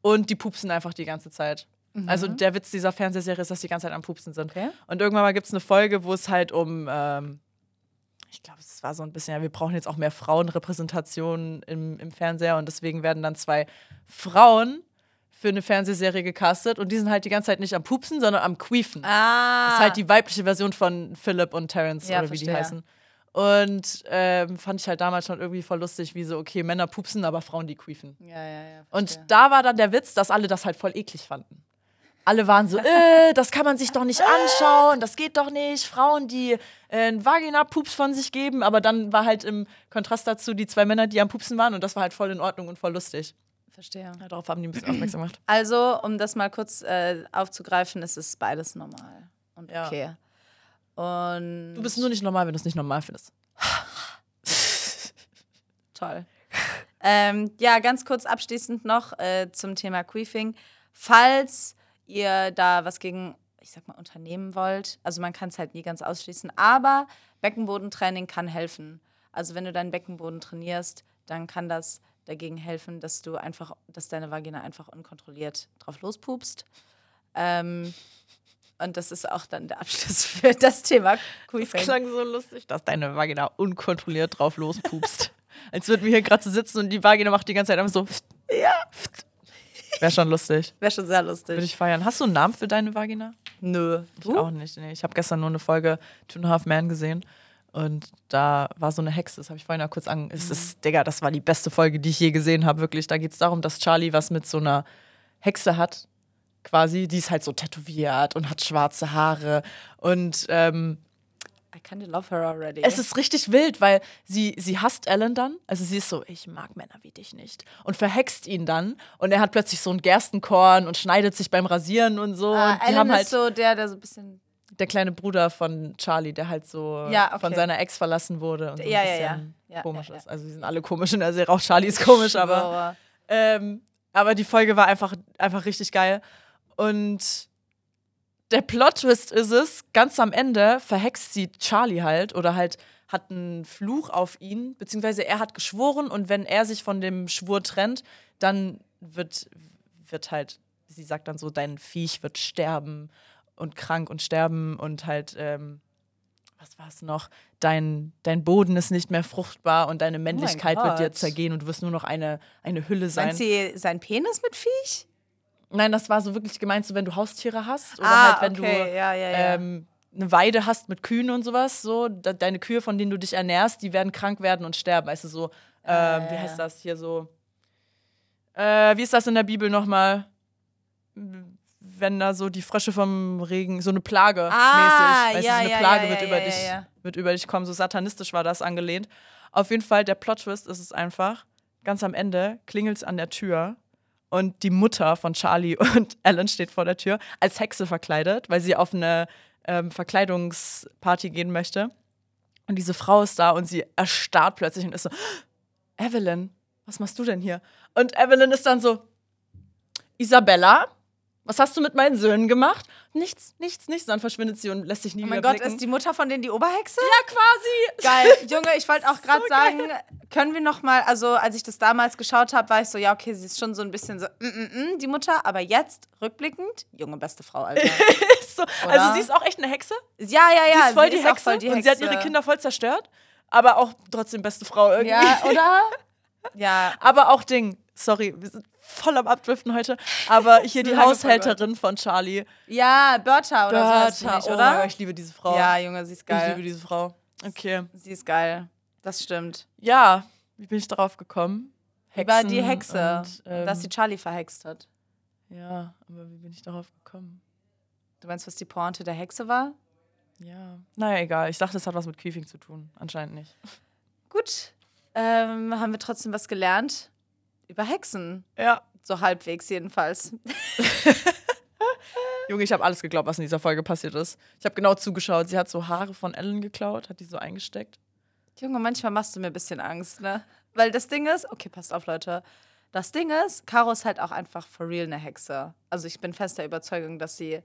und die pupsen einfach die ganze Zeit. Also der Witz dieser Fernsehserie ist, dass die ganze Zeit am Pupsen sind. Okay. Und irgendwann mal gibt es eine Folge, wo es halt um, ähm, ich glaube, es war so ein bisschen, ja, wir brauchen jetzt auch mehr Frauenrepräsentation im, im Fernseher und deswegen werden dann zwei Frauen für eine Fernsehserie gecastet und die sind halt die ganze Zeit nicht am Pupsen, sondern am Queefen. Ah. Das ist halt die weibliche Version von Philip und Terrence Ja, oder wie die verstehe. heißen. Und ähm, fand ich halt damals schon irgendwie voll lustig, wie so, okay, Männer pupsen, aber Frauen die queefen. Ja, ja, ja. Und da war dann der Witz, dass alle das halt voll eklig fanden. Alle waren so, äh, das kann man sich doch nicht <laughs> anschauen, das geht doch nicht. Frauen, die äh, einen Vagina-Pups von sich geben, aber dann war halt im Kontrast dazu die zwei Männer, die am Pupsen waren und das war halt voll in Ordnung und voll lustig. Verstehe. Ja, darauf haben die ein bisschen aufmerksam gemacht. <clears throat> Also, um das mal kurz äh, aufzugreifen, ist es beides normal und Ja. okay. Und Du bist nur nicht normal, wenn du es nicht normal findest. <laughs> toll. ähm, ja, ganz kurz abschließend noch äh, zum Thema Queefing. Falls ihr da was gegen, ich sag mal, unternehmen wollt, also man kann es halt nie ganz ausschließen, aber Beckenbodentraining kann helfen. Also wenn du deinen Beckenboden trainierst, dann kann das dagegen helfen, dass du einfach, dass deine Vagina einfach unkontrolliert drauf lospupst. Ähm, und das ist auch dann der Abschluss <laughs> für das Thema Queefing. klang so lustig, dass deine Vagina unkontrolliert drauf lospupst. <laughs> Als würden wir hier gerade so sitzen und die Vagina macht die ganze Zeit einfach so. <laughs> Ja. Wäre schon lustig. Wäre schon sehr Würde lustig. ich feiern. Hast du einen Namen für deine Vagina? Nö. Ich auch nicht. Nee, ich habe gestern nur eine Folge Two and a Half Man gesehen. Und da war so eine Hexe, das habe ich vorhin ja kurz an. Es ist, Digga, das war die beste Folge, die ich je gesehen habe, wirklich. Da geht es darum, dass Charlie was mit so einer Hexe hat, quasi. Die ist halt so tätowiert und hat schwarze Haare. Und ähm, I kind of love her already. es ist richtig wild, weil sie, sie hasst Alan dann. Also sie ist so, ich mag Männer wie dich nicht. Und verhext ihn dann. Und er hat plötzlich so ein Gerstenkorn und schneidet sich beim Rasieren und so. ah, und Alan haben halt ist so der, der so ein bisschen. Der kleine Bruder von Charlie, der halt so Ja, okay. von seiner Ex verlassen wurde und so Ja, ein ja, ja. bisschen Ja, komisch ist. Also die sind alle komisch in der Serie. Auch Charlie ist komisch, aber, ähm, aber die Folge war einfach, einfach richtig geil. Und der Plot-Twist ist es, ganz am Ende verhext sie Charlie halt oder halt hat einen Fluch auf ihn, beziehungsweise er hat geschworen und wenn er sich von dem Schwur trennt, dann wird, wird halt, sie sagt dann so, dein Viech wird sterben und krank und sterben und halt, ähm, was war es noch? Dein, dein Boden ist nicht mehr fruchtbar und deine Männlichkeit wird dir zergehen und du wirst nur noch eine, eine Hülle sein. Meint sie sein Penis mit Viech? Nein, das war so wirklich gemeint, so wenn du Haustiere hast oder ah, halt wenn okay. du ja, ja, ja. ähm, eine Weide hast mit Kühen und sowas, so de deine Kühe, von denen du dich ernährst, die werden krank werden und sterben. Weißt du, so, ähm, wie ja, heißt das hier so? Äh, wie ist das in der Bibel nochmal? Wenn da so die Frösche vom Regen, so eine Plage Ah, mäßig, weißt ja, du, so eine ja, Plage ja, wird, über dich, wird über dich kommen, so satanistisch war das angelehnt. Auf jeden Fall, der Plot-Twist ist es einfach, ganz am Ende klingelt es an der Tür und die Mutter von Charlie <laughs> und Alan steht vor der Tür, als Hexe verkleidet, weil sie auf eine ähm, Verkleidungsparty gehen möchte. Und diese Frau ist da und sie erstarrt plötzlich und ist so, Evelyn, was machst du denn hier? Und Evelyn ist dann so, Isabella, was hast du mit meinen Söhnen gemacht? Nichts, nichts, nichts. Dann verschwindet sie und lässt sich nie oh mein wieder Gott, blicken. ist die Mutter von denen die Oberhexe? ja, quasi. Geil. <laughs> Junge, ich wollte auch gerade So sagen, können wir noch mal, also als ich das damals geschaut habe, war ich so, ja, okay, sie ist schon so ein bisschen so, mm, mm, mm, die Mutter, aber jetzt, rückblickend, junge, beste Frau, Alter. <laughs> Ist so. Also sie ist auch echt eine Hexe. ja, ja, ja. sie ist voll die auch Hexe voll die und sie hat ihre Hexe. Kinder voll zerstört. Aber auch trotzdem beste Frau irgendwie. Ja, oder? <laughs> Ja. Aber auch Ding, sorry, wir sind voll am Abdriften heute, aber <laughs> hier die Haushälterin von Charlie. Ja, Bertha oder so heißt Bertha, nicht, oh oder? Gott, ich liebe diese Frau. ja, Junge, sie ist ich liebe geil. diese Frau. Okay. Sie ist geil. Das stimmt. Ja, wie bin ich darauf gekommen? Über die Hexe, Und, ähm, dass sie Charlie verhext hat. ja, aber wie bin ich darauf gekommen? Du meinst, was die Pointe der Hexe war? Ja. Naja, egal. Ich dachte, es hat was mit Queefing zu tun. Anscheinend nicht. Gut. Ähm, haben wir trotzdem was gelernt? Über Hexen. Ja. So halbwegs jedenfalls. <laughs> Junge, ich habe alles geglaubt, was in dieser Folge passiert ist. Ich habe genau zugeschaut. Sie hat so Haare von Ellen geklaut, hat die so eingesteckt. Junge, manchmal machst du mir ein bisschen Angst, ne? Weil das Ding ist, okay, passt auf, Leute. Das Ding ist, Caro ist halt auch einfach for real eine Hexe. Also ich bin fester Überzeugung, dass sie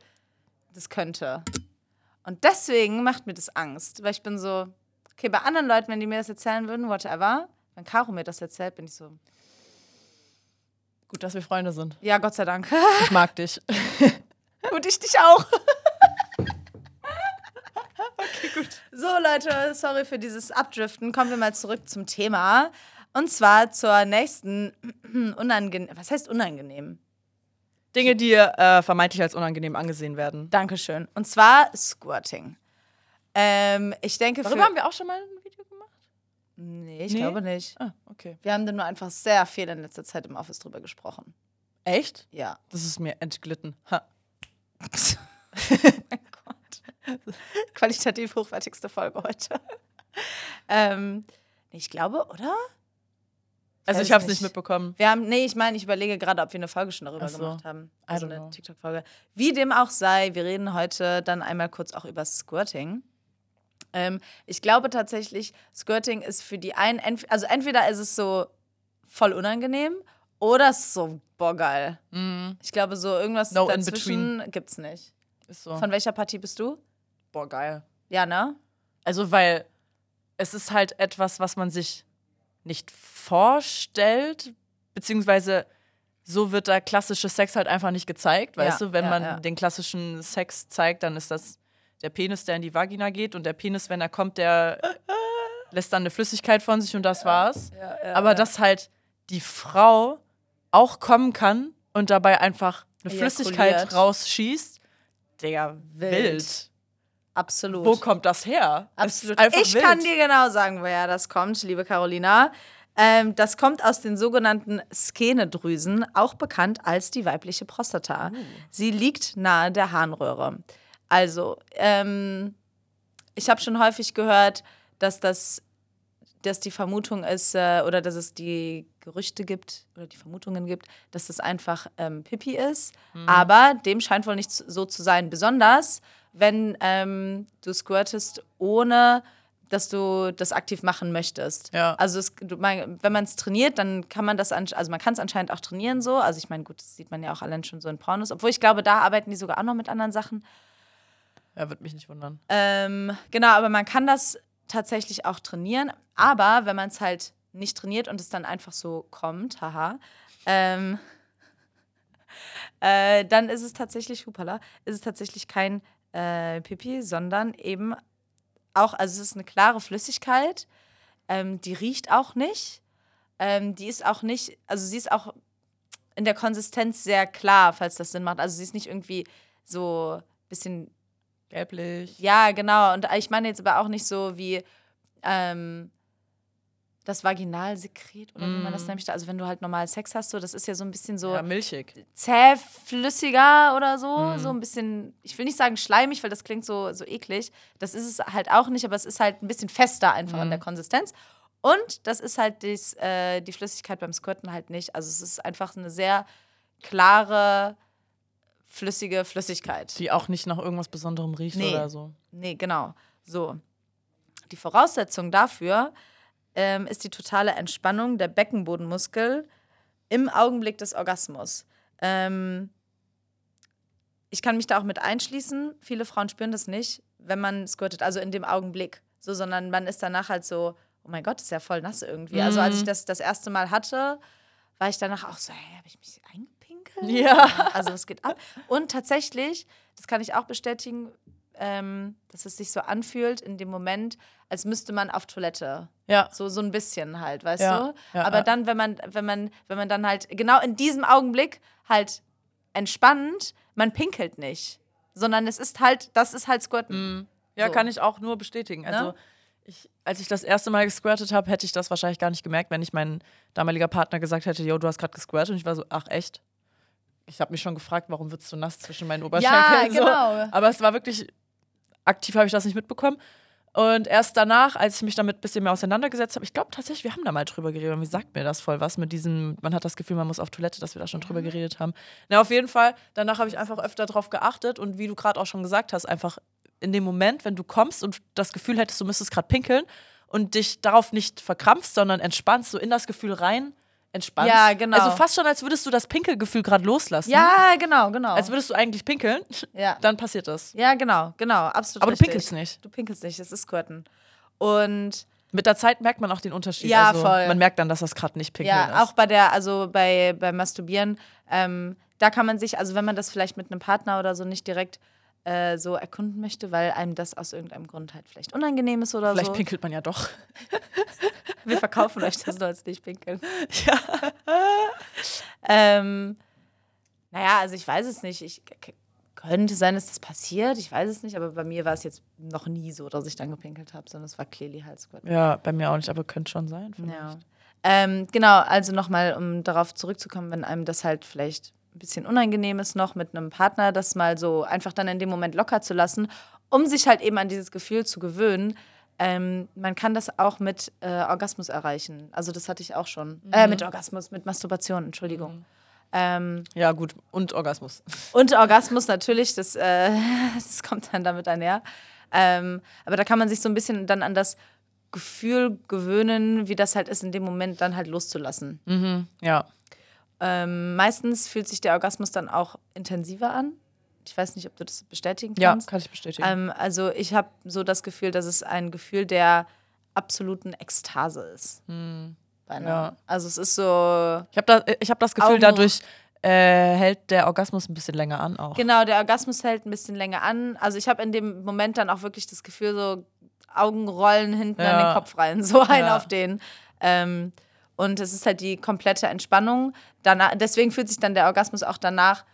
das könnte. Und deswegen macht mir das Angst, weil ich bin so, okay, bei anderen Leuten, wenn die mir das erzählen würden, whatever, wenn Caro mir das erzählt, bin ich so, Gut, dass wir Freunde sind. ja, Gott sei Dank. Ich mag dich. <laughs> Und ich dich auch. <laughs> okay, gut. So, Leute, sorry für dieses Abdriften. Kommen wir mal zurück zum Thema. Und zwar zur nächsten <clears throat> unangenehm. Was heißt unangenehm? Dinge, die äh, vermeintlich als unangenehm angesehen werden. Dankeschön. Und zwar Squirting. Ähm, ich denke, Darüber haben wir auch schon mal ein Video gemacht. Nee, ich Nee? glaube nicht. Ah, okay. Wir haben da nur einfach sehr viel in letzter Zeit im Office drüber gesprochen. Echt? Ja. Das ist mir entglitten. Ha. <laughs> mein Gott. Qualitativ hochwertigste Folge heute. ähm, ich glaube, oder? Also weiß ich habe es nicht. nicht mitbekommen. Wir haben, nee, ich meine, ich überlege gerade, ob wir eine Folge schon darüber Ach so. gemacht haben. I Also don't eine know. TikTok-Folge. Wie dem auch sei, wir reden heute dann einmal kurz auch über Squirting. Ähm, ich glaube tatsächlich, Squirting ist für die einen, also entweder ist es so voll unangenehm oder es ist so, boah, geil. Ich glaube, so irgendwas No dazwischen gibt's nicht. Ist so. Von welcher Partie bist du? Boah, geil. Ja, ne? Also, weil es ist halt etwas, was man sich nicht vorstellt, beziehungsweise so wird da klassische Sex halt einfach nicht gezeigt, weißt Ja, du? Wenn ja, man ja. den klassischen Sex zeigt, dann ist das der Penis, der in die Vagina geht und der Penis, wenn er kommt, der <laughs> lässt dann eine Flüssigkeit von sich und das war's. Aber dass halt die Frau auch kommen kann und dabei einfach eine. Flüssigkeit rausschießt, Digga, Wild. wild. Absolut. Wo kommt das her? Absolut. einfach Ich wild. kann dir genau sagen, woher das kommt, liebe Carolina. Ähm, das kommt aus den sogenannten Skenedrüsen, auch bekannt als die weibliche Prostata. Sie liegt nahe der Harnröhre. Also, ähm, ich habe schon häufig gehört, dass das dass die Vermutung ist, äh, oder dass es die Gerüchte gibt oder die Vermutungen gibt, dass das einfach ähm, Pipi ist. Aber dem scheint wohl nicht so zu sein. Besonders, wenn ähm, du squirtest, ohne dass du das aktiv machen möchtest. Ja. Also es, du, mein, wenn man es trainiert, dann kann man das, also man kann es anscheinend auch trainieren so. Also ich meine, gut, das sieht man ja auch allein schon so in Pornos. Obwohl ich glaube, da arbeiten die sogar auch noch mit anderen Sachen. Ja, würde mich nicht wundern. Ähm, genau, aber man kann das tatsächlich auch trainieren. Aber wenn man es halt nicht trainiert und es dann einfach so kommt, haha, ähm, <laughs> äh, dann ist es tatsächlich, hupala, ist es tatsächlich kein äh, Pipi, sondern eben auch, also es ist eine klare Flüssigkeit, ähm, die riecht auch nicht, ähm, die ist auch nicht, also sie ist auch in der Konsistenz sehr klar, falls das Sinn macht. Also sie ist nicht irgendwie so ein bisschen Gelblich. ja, genau. Und ich meine jetzt aber auch nicht so wie ähm, das Vaginalsekret oder wie man das nennt. Also wenn du halt normal Sex hast, so, das ist ja so ein bisschen so Ja, milchig. zähflüssiger oder so. So ein bisschen, ich will nicht sagen schleimig, weil das klingt so, so eklig. Das ist es halt auch nicht, aber es ist halt ein bisschen fester einfach in der Konsistenz. Und das ist halt dies, äh, die Flüssigkeit beim Squirten halt nicht. Also es ist einfach eine sehr klare, flüssige Flüssigkeit. Die auch nicht nach irgendwas Besonderem riecht Nee. oder so. Nee, genau. So. Die Voraussetzung dafür ähm, ist die totale Entspannung der Beckenbodenmuskel im Augenblick des Orgasmus. Ähm, ich kann mich da auch mit einschließen. Viele Frauen spüren das nicht, wenn man squirtet, also in dem Augenblick. So, sondern man ist danach halt so, oh mein Gott, ist ja voll nass irgendwie. Also als ich das das erste Mal hatte, war ich danach auch so, hey, habe ich mich eingepinkelt? Ja. Also was geht ab? Und tatsächlich, das kann ich auch bestätigen, ähm, dass es sich so anfühlt in dem Moment, als müsste man auf Toilette. Ja. So, so ein bisschen halt, weißt Ja, du? ja, Aber ja. dann, wenn man, wenn man, wenn man dann halt genau in diesem Augenblick halt entspannt, man pinkelt nicht. Sondern es ist halt, das ist halt Squirten. Ja, So. kann ich auch nur bestätigen. Also, Ne? ich, als ich das erste Mal gesquirtet habe, hätte ich das wahrscheinlich gar nicht gemerkt, wenn ich mein damaliger Partner gesagt hätte, yo, du hast gerade gesquirtet. Und ich war so, ach echt? Ich habe mich schon gefragt, warum wird es so nass zwischen meinen Oberschenkeln? So. genau. Aber es war wirklich, aktiv habe ich das nicht mitbekommen. Und erst danach, als ich mich damit ein bisschen mehr auseinandergesetzt habe, ich glaube tatsächlich, wir haben da mal drüber geredet. Und wie sagt mir das voll was mit diesem, man hat das Gefühl, man muss auf Toilette, dass wir da schon drüber geredet haben. Na, auf jeden Fall, danach habe ich einfach öfter drauf geachtet und wie du gerade auch schon gesagt hast, einfach in dem Moment, wenn du kommst und das Gefühl hättest, du müsstest gerade pinkeln und dich darauf nicht verkrampfst, sondern entspannst, so in das Gefühl rein, entspannst. Ja, genau. Also fast schon, als würdest du das Pinkelgefühl gerade loslassen. Ja, genau, genau. Als würdest du eigentlich pinkeln, ja. <laughs> dann passiert das. ja, genau, genau, absolut. Aber du richtig. pinkelst nicht. Du pinkelst nicht, das ist Squirten. Und Mit der Zeit merkt man auch den Unterschied. Ja, also, voll. Man merkt dann, dass das gerade nicht pinkeln ja, ist. auch bei der, also bei, beim Masturbieren, ähm, da kann man sich, also wenn man das vielleicht mit einem Partner oder so nicht direkt äh, so erkunden möchte, weil einem das aus irgendeinem Grund halt vielleicht unangenehm ist oder Vielleicht so. pinkelt man ja doch. <laughs> Wir verkaufen euch das nur als nicht pinkeln. <laughs> Ja. <laughs> Ähm, naja, also ich weiß es nicht. Ich könnte sein, dass das passiert. Ich weiß es nicht, aber bei mir war es jetzt noch nie so, dass ich dann gepinkelt habe, sondern es war clearly halt Squirt. ja, bei mir auch nicht, aber könnte schon sein. vielleicht. Ja. Ähm, genau, also nochmal, um darauf zurückzukommen, wenn einem das halt vielleicht ein bisschen unangenehm ist noch mit einem Partner, das mal so einfach dann in dem Moment locker zu lassen, um sich halt eben an dieses Gefühl zu gewöhnen. Ähm, man kann das auch mit äh, Orgasmus erreichen. Also das hatte ich auch schon. Äh, mit Orgasmus, mit Masturbation, Entschuldigung. Ähm, Ja, gut. Und Orgasmus. <laughs> und Orgasmus natürlich, das, äh, <laughs> das kommt dann damit einher. Ähm, aber da kann man sich so ein bisschen dann an das Gefühl gewöhnen, wie das halt ist, in dem Moment dann halt loszulassen. Mhm. Ja. Ähm, meistens fühlt sich der Orgasmus dann auch intensiver an. Ich weiß nicht, ob du das bestätigen Ja, kannst. kann ich bestätigen. Ähm, also ich habe so das Gefühl, dass es ein Gefühl der absoluten Ekstase ist. Hm. Ja. Also es ist so, ich habe da, ich hab das Gefühl, Augen- dadurch äh, hält der Orgasmus ein bisschen länger an auch. Genau, der Orgasmus hält ein bisschen länger an. Also ich habe in dem Moment dann auch wirklich das Gefühl, so Augenrollen hinten an Ja. den Kopf rein, <laughs> so ein Ja. auf den. Ähm, und es ist halt die komplette Entspannung. Danach, deswegen fühlt sich dann der Orgasmus auch danach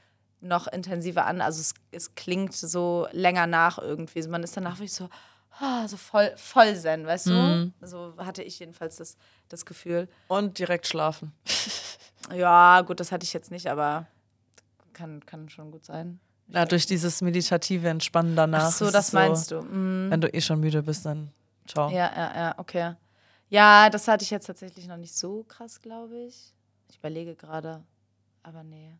noch intensiver an. Also es, es klingt so länger nach irgendwie. Man ist danach wirklich so, ah, so voll, voll zen, weißt du? Mhm. So hatte ich jedenfalls das, das Gefühl. Und direkt schlafen. <laughs> Ja, gut, das hatte ich jetzt nicht, aber kann, kann schon gut sein. Ja, durch dieses meditative Entspannen danach. Ach so, das meinst du. Mhm. Wenn du eh schon müde bist, dann ciao. Ja, ja, ja, okay. Ja, das hatte ich jetzt tatsächlich noch nicht so krass, glaube ich. Ich überlege gerade, aber nee.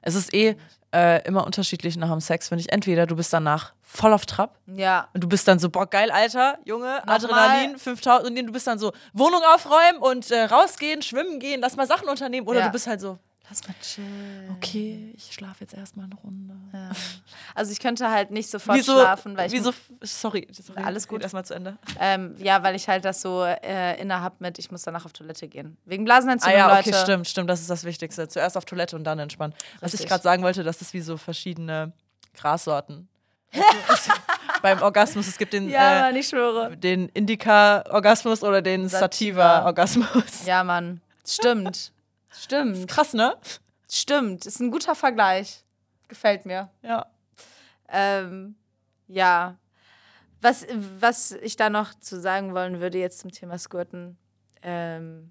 Es ist eh äh, immer unterschiedlich nach dem Sex, finde ich. Entweder du bist danach voll auf Trab Ja, und du bist dann so, boah, geil, Alter, Junge, Nochmal. Adrenalin, 5000, und du bist dann so, Wohnung aufräumen und äh, rausgehen, schwimmen gehen, lass mal Sachen unternehmen. Oder Ja. du bist halt so, lass mal chillen. okay, ich schlafe jetzt erstmal eine Runde. Ja. <laughs> Also ich könnte halt nicht sofort Wieso, schlafen, weil ich wieso, sorry, sorry, Alles gut. Erstmal zu Ende. ähm, ja, weil ich halt das so äh, inne hab mit, ich muss danach auf Toilette gehen. Wegen Blasenentzündung, Ah ja, okay, Leute. stimmt, stimmt, das ist das Wichtigste. Zuerst auf Toilette und dann entspannen. Was ich Richtig. gerade sagen wollte, das ist wie so verschiedene Grassorten. <laughs> <laughs> Beim Orgasmus, es gibt den, Ja, äh, Mann, den Indica-Orgasmus oder den Sativa. Sativa-Orgasmus. Ja, Mann. Stimmt. Stimmt. Krass, ne? Stimmt. Ist ein guter Vergleich. Gefällt mir. Ja. Ähm, ja. Was, was ich da noch zu sagen wollen würde jetzt zum Thema Squirten, ähm,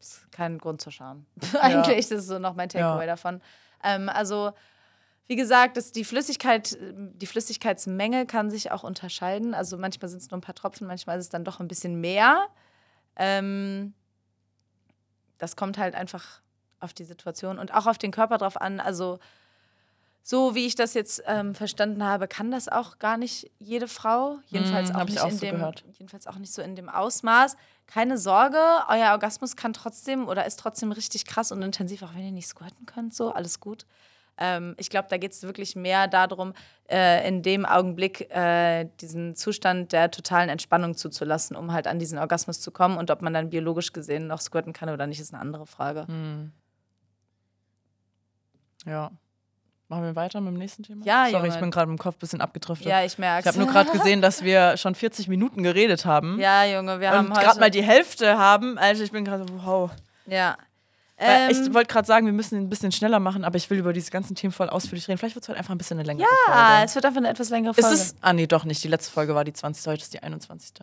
ist kein Grund zur Scham. <laughs> Eigentlich das ist so noch mein Takeaway Ja. davon. Ähm, also, wie gesagt, das, die Flüssigkeit, die Flüssigkeitsmenge kann sich auch unterscheiden. Also manchmal sind es nur ein paar Tropfen, manchmal ist es dann doch ein bisschen mehr. Ähm, das kommt halt einfach auf die Situation und auch auf den Körper drauf an. Also so wie ich das jetzt ähm, verstanden habe, kann das auch gar nicht jede Frau. Jedenfalls Mm, auch nicht auch in so dem, gehört. jedenfalls auch nicht so in dem Ausmaß. Keine Sorge, euer Orgasmus kann trotzdem oder ist trotzdem richtig krass und intensiv, auch wenn ihr nicht squirten könnt. So alles gut. Ähm, ich glaube, da geht es wirklich mehr darum, äh, in dem Augenblick äh, diesen Zustand der totalen Entspannung zuzulassen, um halt an diesen Orgasmus zu kommen. Und ob man dann biologisch gesehen noch squirten kann oder nicht, ist eine andere Frage. Ja. Machen wir weiter mit dem nächsten Thema? Ja, Sorry, Junge. ich bin gerade im Kopf ein bisschen abgedriftet. Ja, ich merke ich habe nur gerade gesehen, dass wir schon 40 Minuten geredet haben. Ja, Junge, wir haben und heute. gerade mal die Hälfte haben. Also ich bin gerade so, wow. Ja. Ähm, ich wollte gerade sagen, wir müssen ein bisschen schneller machen, aber ich will über diese ganzen Themen voll ausführlich reden. Vielleicht wird es heute einfach ein bisschen eine längere ja, Folge. es wird einfach eine etwas längere Ist Folge. es. Ah, nee, doch nicht. Die letzte Folge war die 20. Heute ist die 21.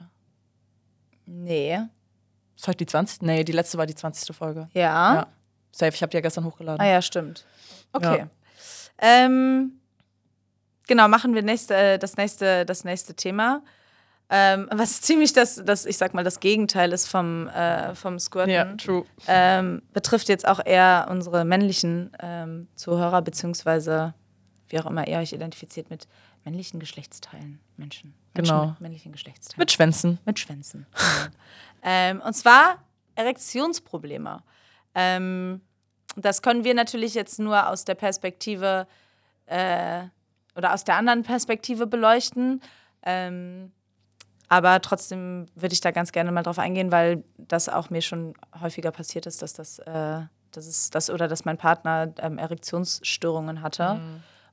nee. Ist heute die 20? Nee, die letzte war die 20. Folge. Ja. Ja. Safe, ich habe die ja gestern hochgeladen. Ah ja, stimmt. Okay. Ja. Ähm, genau, machen wir nächste, äh, das, nächste, das nächste Thema. Ähm, was <laughs> ziemlich das, das, ich sag mal, das Gegenteil ist vom, äh, vom Squirten. Ja, true. ähm, betrifft jetzt auch eher unsere männlichen ähm, Zuhörer, beziehungsweise wie auch immer ihr euch identifiziert mit männlichen Geschlechtsteilen. Menschen. Menschen Genau. Mit männlichen Geschlechtsteilen. Mit Schwänzen. Mit Schwänzen. Genau. <laughs> ähm, und zwar Erektionsprobleme. Ähm, das können wir natürlich jetzt nur aus der Perspektive äh, oder aus der anderen Perspektive beleuchten. Ähm, aber trotzdem würde ich da ganz gerne mal drauf eingehen, weil das auch mir schon häufiger passiert ist, dass das, äh, dass es das oder dass mein Partner ähm, Erektionsstörungen hatte.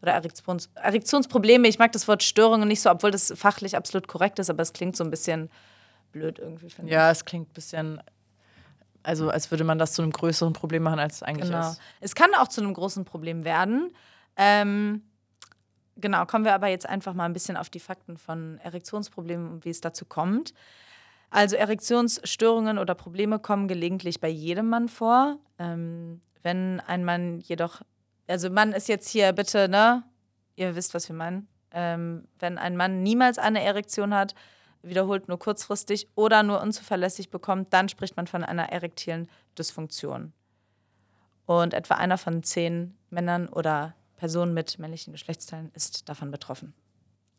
Oder Erektions Erektionsprobleme. Ich mag das Wort Störungen nicht so, obwohl das fachlich absolut korrekt ist, aber es klingt so ein bisschen blöd irgendwie, finde ich. Ja, es klingt ein bisschen. Also, als würde man das zu einem größeren Problem machen, als es eigentlich Genau. ist. Es kann auch zu einem großen Problem werden. Ähm, genau, kommen wir aber jetzt einfach mal ein bisschen auf die Fakten von Erektionsproblemen und wie es dazu kommt. Also Erektionsstörungen oder Probleme kommen gelegentlich bei jedem Mann vor. Ähm, wenn ein Mann jedoch, also Mann ist jetzt hier bitte, ne? Ihr wisst, was wir meinen. Ähm, wenn ein Mann niemals eine Erektion hat, wiederholt nur kurzfristig oder nur unzuverlässig bekommt, dann spricht man von einer erektilen Dysfunktion. Und etwa einer von zehn Männern oder Personen mit männlichen Geschlechtsteilen ist davon betroffen.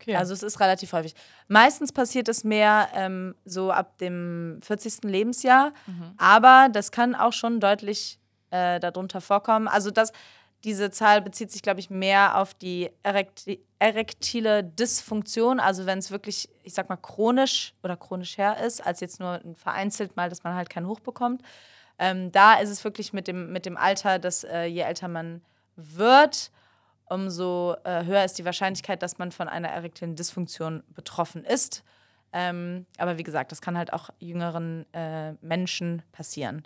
Okay. Also es ist relativ häufig. Meistens passiert es mehr ähm, so ab dem 40. Lebensjahr, aber das kann auch schon deutlich äh, darunter vorkommen. Also das, diese Zahl bezieht sich, glaube ich, mehr auf die erekti erektile Dysfunktion, also wenn es wirklich, ich sag mal, chronisch oder chronisch her ist, als jetzt nur vereinzelt mal, dass man halt keinen Hoch bekommt. Ähm, da ist es wirklich mit dem, mit dem Alter, dass äh, je älter man wird, umso äh, höher ist die Wahrscheinlichkeit, dass man von einer erektilen Dysfunktion betroffen ist. Ähm, aber wie gesagt, das kann halt auch jüngeren äh, Menschen passieren.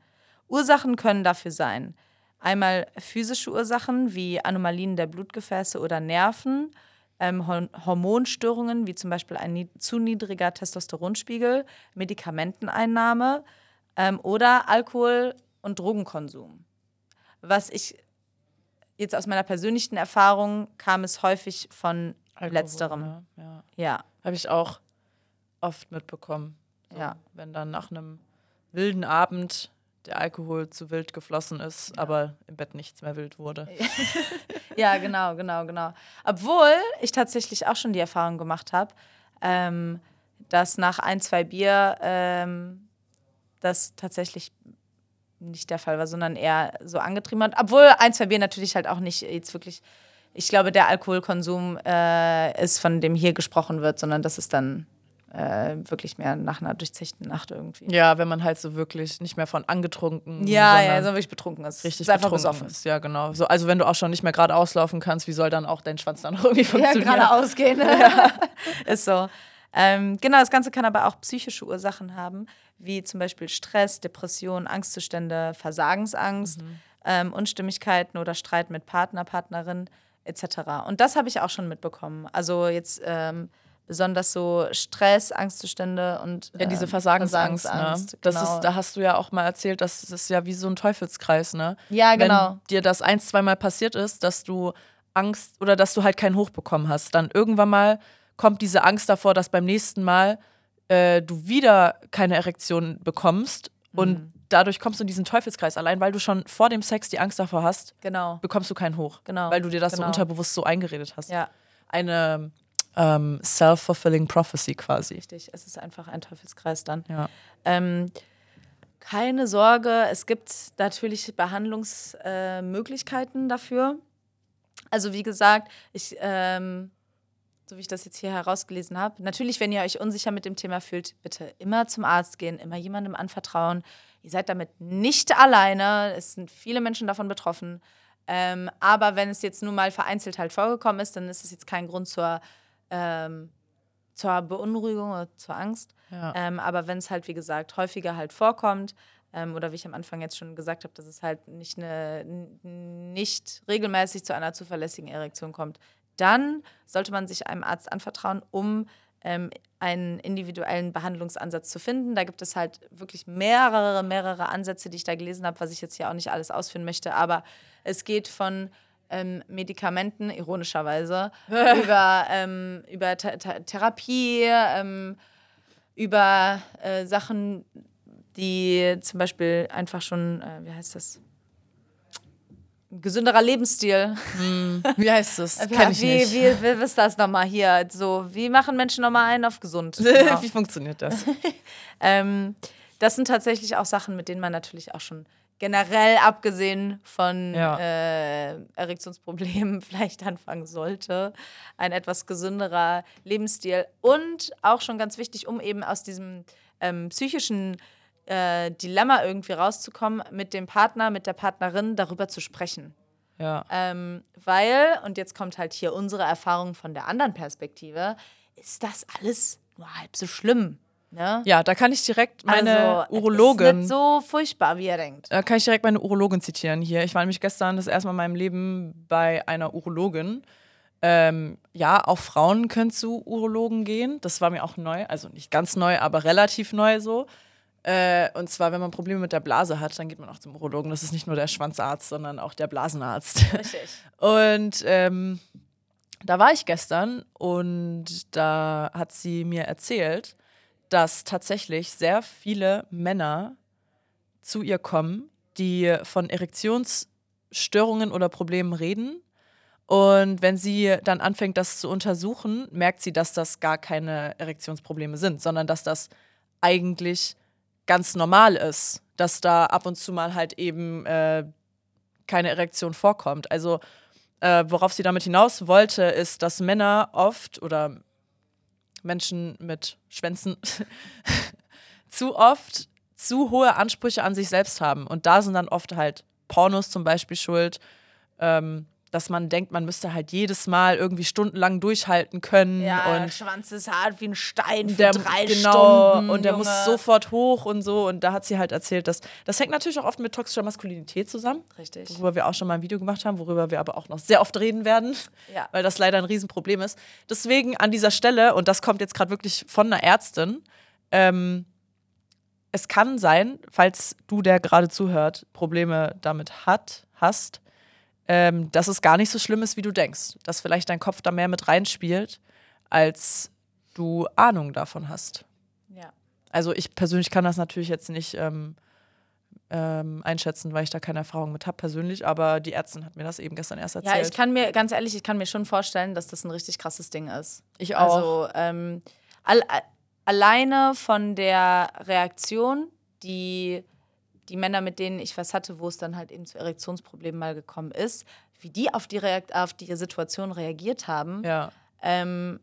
Ursachen können dafür sein. Einmal physische Ursachen wie Anomalien der Blutgefäße oder Nerven, ähm, Hor- Hormonstörungen wie zum Beispiel ein ni zu niedriger Testosteronspiegel, Medikamenteneinnahme ähm, oder Alkohol- und Drogenkonsum. Was ich jetzt aus meiner persönlichen Erfahrung kam es häufig von Alkohol, letzterem. Ne? Ja. Ja, Habe ich auch oft mitbekommen. So, Ja. Wenn dann nach einem wilden Abend der Alkohol zu wild geflossen ist, aber im Bett nichts mehr wild wurde. <laughs> ja, genau, genau, genau. Obwohl ich tatsächlich auch schon die Erfahrung gemacht habe, ähm, dass nach ein, zwei Bier ähm, das tatsächlich nicht der Fall war, sondern eher so angetrieben hat. Obwohl ein, zwei Bier natürlich halt auch nicht jetzt wirklich, ich glaube, der Alkoholkonsum äh, ist, von dem hier gesprochen wird, sondern das ist dann äh, wirklich mehr nach einer durchzechten Nacht irgendwie. Ja, wenn man halt so wirklich nicht mehr von angetrunken, Ja, ja, sondern so wirklich betrunken ist. richtig ist einfach betrunken besoffen. ist. Ja, genau. So, also wenn du auch schon nicht mehr geradeaus laufen kannst, wie soll dann auch dein Schwanz dann noch <laughs> irgendwie Ja, funktionieren? geradeaus <laughs> gehen. ja. <laughs> Ist so. Ähm, genau, das Ganze kann aber auch psychische Ursachen haben, wie zum Beispiel Stress, Depression, Angstzustände, Versagensangst, ähm, Unstimmigkeiten oder Streit mit Partner, Partnerin etc. Und das habe ich auch schon mitbekommen. Also jetzt ähm, besonders so Stress, Angstzustände und Ja, diese ähm, Versagensangst, Versagensangst, ne? Das genau. ist, da hast du ja auch mal erzählt, dass das ist ja wie so ein Teufelskreis, ne? Ja, genau. Wenn dir das ein, zweimal passiert ist, dass du Angst oder dass du halt keinen Hoch bekommen hast, dann irgendwann mal kommt diese Angst davor, dass beim nächsten Mal äh, du wieder keine Erektion bekommst Mhm. und dadurch kommst du in diesen Teufelskreis. Allein weil du schon vor dem Sex die Angst davor hast, Genau. bekommst du keinen Hoch. Genau, Weil du dir das so genau. unterbewusst so eingeredet hast. Ja, Eine ähm, self-fulfilling prophecy quasi. richtig. Es ist einfach ein Teufelskreis dann. Ja. Ähm, keine Sorge, es gibt natürlich Behandlungsmöglichkeiten äh, dafür. Also wie gesagt, ich, ähm, so wie ich das jetzt hier herausgelesen habe, natürlich, wenn ihr euch unsicher mit dem Thema fühlt, bitte immer zum Arzt gehen, immer jemandem anvertrauen. Ihr seid damit nicht alleine. Es sind viele Menschen davon betroffen. Ähm, aber wenn es jetzt nur mal vereinzelt halt vorgekommen ist, dann ist es jetzt kein Grund zur, ähm, zur Beunruhigung oder zur Angst. Ja. Ähm, aber wenn es halt, wie gesagt, häufiger halt vorkommt, ähm, oder wie ich am Anfang jetzt schon gesagt habe, dass es halt nicht, eine, nicht regelmäßig zu einer zuverlässigen Erektion kommt, dann sollte man sich einem Arzt anvertrauen, um ähm, einen individuellen Behandlungsansatz zu finden. Da gibt es halt wirklich mehrere, mehrere Ansätze, die ich da gelesen habe, was ich jetzt hier auch nicht alles ausführen möchte. Aber es geht von ähm, Medikamenten, ironischerweise, <laughs> über, ähm, über Th Th Therapie, ähm, über äh, Sachen, die zum Beispiel einfach schon, äh, wie heißt das? Gesünderer Lebensstil. Wie heißt das? <laughs> Wie, Kenn ich wie, nicht. wie, wie ist das nochmal hier? So, wie machen Menschen nochmal einen auf gesund? <laughs> Genau. Wie funktioniert das? <laughs> ähm, das sind tatsächlich auch Sachen, mit denen man natürlich auch schon generell abgesehen von Ja. äh, Erektionsproblemen vielleicht anfangen sollte. Ein etwas gesünderer Lebensstil und auch schon ganz wichtig, um eben aus diesem ähm, psychischen äh, Dilemma irgendwie rauszukommen, mit dem Partner, mit der Partnerin darüber zu sprechen. Ja. Ähm, weil, und jetzt kommt halt hier unsere Erfahrung von der anderen Perspektive, ist das alles nur halb so schlimm. Ne? ja, da kann ich direkt meine also, Urologin. Ist nicht so furchtbar, wie ihr denkt. Da kann ich direkt meine Urologin zitieren hier. Ich war nämlich gestern das erste Mal in meinem Leben bei einer Urologin. Ähm, ja, auch Frauen können zu Urologen gehen. Das war mir auch neu. Also nicht ganz neu, aber relativ neu so. Äh, und zwar, wenn man Probleme mit der Blase hat, dann geht man auch zum Urologen. Das ist nicht nur der Schwanzarzt, sondern auch der Blasenarzt. Richtig. <laughs> Und ähm, da war ich gestern und da hat sie mir erzählt, dass tatsächlich sehr viele Männer zu ihr kommen, die von Erektionsstörungen oder Problemen reden. Und wenn sie dann anfängt, das zu untersuchen, merkt sie, dass das gar keine Erektionsprobleme sind, sondern dass das eigentlich ganz normal ist, dass da ab und zu mal halt eben äh, keine Erektion vorkommt. Also äh, worauf sie damit hinaus wollte, ist, dass Männer oft oder Menschen mit Schwänzen <laughs> zu oft zu hohe Ansprüche an sich selbst haben. Und da sind dann oft halt Pornos zum Beispiel schuld, ähm, dass man denkt, man müsste halt jedes Mal irgendwie stundenlang durchhalten können. Ja, der und Schwanz ist hart wie ein Stein für der, drei genau, Stunden. und der Junge. muss sofort hoch und so. Und da hat sie halt erzählt, dass das hängt natürlich auch oft mit toxischer Maskulinität zusammen, Richtig. worüber wir auch schon mal ein Video gemacht haben, worüber wir aber auch noch sehr oft reden werden, Ja. weil das leider ein Riesenproblem ist. Deswegen an dieser Stelle, und das kommt jetzt gerade wirklich von einer Ärztin, ähm, es kann sein, falls du, der gerade zuhört, Probleme damit hat, hast, ähm, dass es gar nicht so schlimm ist, wie du denkst. Dass vielleicht dein Kopf da mehr mit reinspielt, als du Ahnung davon hast. Ja. Also ich persönlich kann das natürlich jetzt nicht ähm, ähm, einschätzen, weil ich da keine Erfahrung mit habe persönlich, aber die Ärztin hat mir das eben gestern erst erzählt. ja, ich kann mir, ganz ehrlich, ich kann mir schon vorstellen, dass das ein richtig krasses Ding ist. Ich auch. Also ähm, al alleine von der Reaktion, die die Männer, mit denen ich was hatte, wo es dann halt eben zu Erektionsproblemen mal gekommen ist, wie die auf die, Reakt auf die Situation reagiert haben, ja. ähm,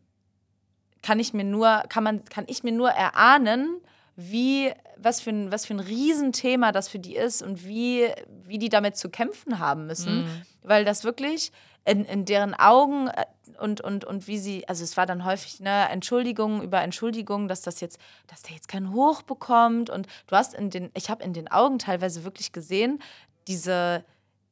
kann ich mir nur, kann man, kann ich mir nur erahnen, wie, was für ein, was für ein Riesenthema das für die ist und wie, wie die damit zu kämpfen haben müssen. Weil das wirklich in, in deren Augen äh, und, und, und wie sie, also es war dann häufig ne, Entschuldigung über Entschuldigung, dass das jetzt, dass der jetzt keinen Hoch bekommt. Und du hast in den, ich habe in den Augen teilweise wirklich gesehen, diese,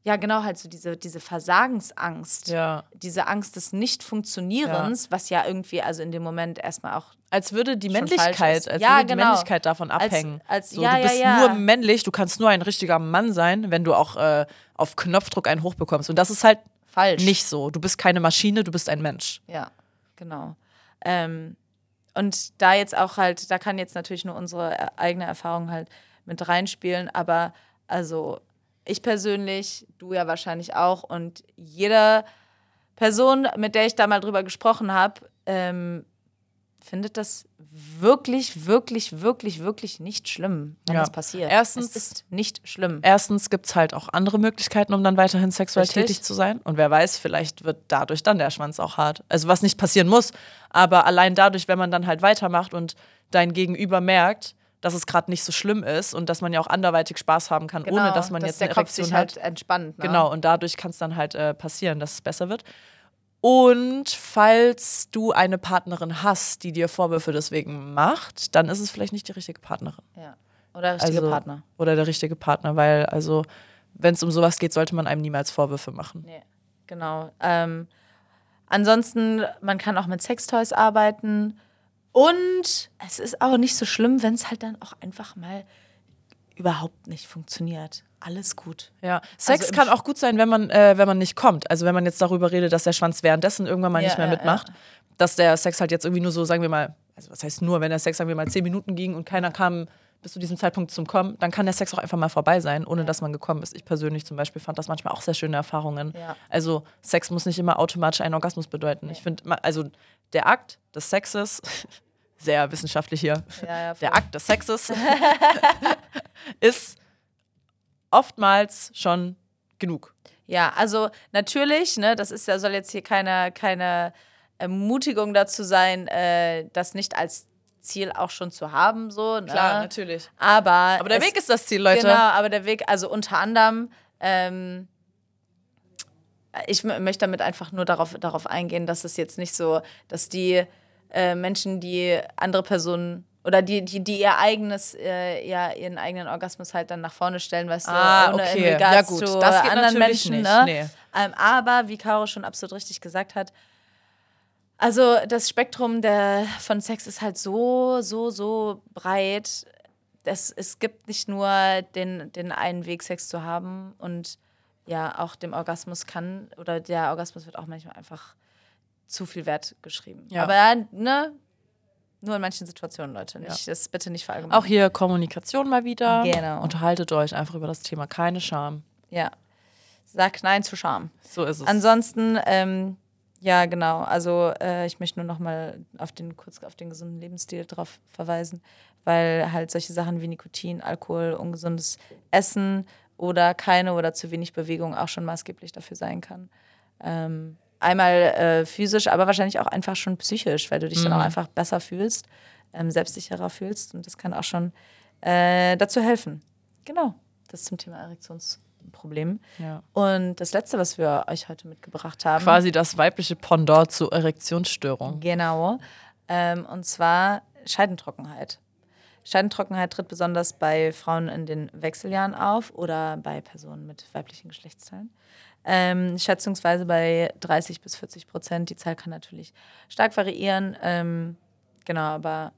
ja genau, halt so diese, diese Versagensangst Ja. diese Angst des Nicht-Funktionierens, was ja irgendwie also in dem Moment erstmal auch Als würde die Männlichkeit, als Ja, würde die genau. Männlichkeit davon Als- abhängen. als- so, ja, du ja, bist ja. nur männlich, du kannst nur ein richtiger Mann sein, wenn du auch äh, auf Knopfdruck einen hochbekommst. Und das ist halt falsch. nicht so. Du bist keine Maschine, du bist ein Mensch. Ja, genau. Ähm, und da jetzt auch halt, da kann jetzt natürlich nur unsere äh, eigene Erfahrung halt mit reinspielen, aber also ich persönlich, du ja wahrscheinlich auch und jede Person, mit der ich da mal drüber gesprochen habe, ähm, findet das wirklich, wirklich, wirklich, wirklich nicht schlimm, wenn Ja. das passiert. Erstens- es ist nicht schlimm. Erstens gibt es halt auch andere Möglichkeiten, um dann weiterhin sexuell Richtig. tätig zu sein. Und wer weiß, vielleicht wird dadurch dann der Schwanz auch hart. Also was nicht passieren muss, aber allein dadurch, wenn man dann halt weitermacht und dein Gegenüber merkt, dass es gerade nicht so schlimm ist und dass man ja auch anderweitig Spaß haben kann, ohne dass man dass jetzt der eine Kopf Erektion sich hat. halt entspannt. Ne? Genau, und dadurch kann es dann halt äh, passieren, dass es besser wird. Und falls du eine Partnerin hast, die dir Vorwürfe deswegen macht, dann ist es vielleicht nicht die richtige Partnerin. Ja. Oder richtige also, Partner. Oder der richtige Partner, weil also wenn es um sowas geht, sollte man einem niemals Vorwürfe machen. Nee, genau. Ähm, ansonsten, man kann auch mit Sextoys arbeiten. Und es ist auch nicht so schlimm, wenn es halt dann auch einfach mal überhaupt nicht funktioniert. Alles gut. Ja, Sex im kann auch gut sein, wenn man, äh, wenn man nicht kommt. Also wenn man jetzt darüber redet, dass der Schwanz währenddessen irgendwann mal Ja, nicht mehr ja, mitmacht, dass der Sex halt jetzt irgendwie nur so, sagen wir mal, also was heißt nur, wenn der Sex, sagen wir mal, zehn Minuten ging und keiner kam bis zu diesem Zeitpunkt zum Kommen, dann kann der Sex auch einfach mal vorbei sein, ohne dass man gekommen ist. Ich persönlich zum Beispiel fand das manchmal auch sehr schöne Erfahrungen. Ja. Also Sex muss nicht immer automatisch einen Orgasmus bedeuten. Ich finde, also der Akt des Sexes, <laughs> sehr wissenschaftlich hier, Ja, ja, der Akt des Sexes <laughs> <laughs> ist oftmals schon genug. Ja, also natürlich, ne, das ist ja, soll jetzt hier keine, keine Ermutigung dazu sein, äh, das nicht als Ziel auch schon zu haben, so. Ne? natürlich. Aber, Aber der es- Weg ist das Ziel, Leute. Genau, aber der Weg, also unter anderem, ähm, ich möchte damit einfach nur darauf, darauf eingehen, dass es jetzt nicht so, dass die äh, Menschen, die andere Personen oder die, die, die ihr eigenes, äh, ja, ihren eigenen Orgasmus halt dann nach vorne stellen, weißt Ah, du, ohne okay. in Regards Ja, gut, zu das geht anderen Menschen. nicht, Ne? nee. Ähm, aber, wie Caro schon absolut richtig gesagt hat, also das Spektrum der, von Sex ist halt so, so, so breit. Es, es gibt nicht nur den, den einen Weg, Sex zu haben und ja, auch dem Orgasmus kann, oder der Orgasmus wird auch manchmal einfach zu viel Wert geschrieben. Ja. Aber ne, nur in manchen Situationen, Leute. Nicht, Das bitte nicht verallgemeinern. Auch hier Kommunikation mal wieder. Genau. Unterhaltet euch einfach über das Thema. Keine Scham. Ja. Sag Nein zu Scham. So ist es. Ansonsten, ähm, ja, genau. Also äh, ich möchte nur noch mal auf den, kurz auf den gesunden Lebensstil drauf verweisen, weil halt solche Sachen wie Nikotin, Alkohol, ungesundes Essen oder keine oder zu wenig Bewegung auch schon maßgeblich dafür sein kann. Ähm, einmal äh, physisch, aber wahrscheinlich auch einfach schon psychisch, weil du dich dann auch einfach besser fühlst, ähm, selbstsicherer fühlst und das kann auch schon äh, dazu helfen. Genau, das zum Thema Erektionsproblem. ja. Und das letzte, was wir euch heute mitgebracht haben. Quasi das weibliche Pendant zur Erektionsstörung. Genau. Ähm, und zwar Scheidentrockenheit. Scheidentrockenheit tritt besonders bei Frauen in den Wechseljahren auf oder bei Personen mit weiblichen Geschlechtsteilen. Ähm, schätzungsweise bei 30 bis 40 Prozent. Die Zahl kann natürlich stark variieren. Ähm, genau, aber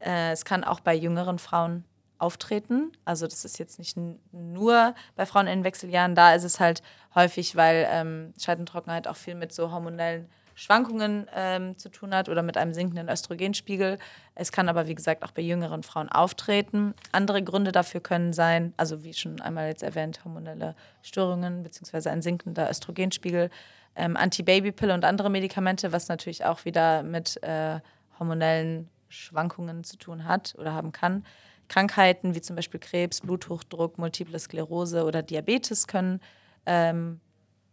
äh, es kann auch bei jüngeren Frauen auftreten. Also das ist jetzt nicht nur bei Frauen in Wechseljahren. Da ist es halt häufig, weil ähm, Scheidentrockenheit auch viel mit so hormonellen Schwankungen ähm, zu tun hat oder mit einem sinkenden Östrogenspiegel. Es kann aber, wie gesagt, auch bei jüngeren Frauen auftreten. Andere Gründe dafür können sein, also wie schon einmal jetzt erwähnt, hormonelle Störungen bzw. ein sinkender Östrogenspiegel, ähm, Antibabypille und andere Medikamente, was natürlich auch wieder mit äh, hormonellen Schwankungen zu tun hat oder haben kann. Krankheiten wie zum Beispiel Krebs, Bluthochdruck, Multiple Sklerose oder Diabetes können ähm,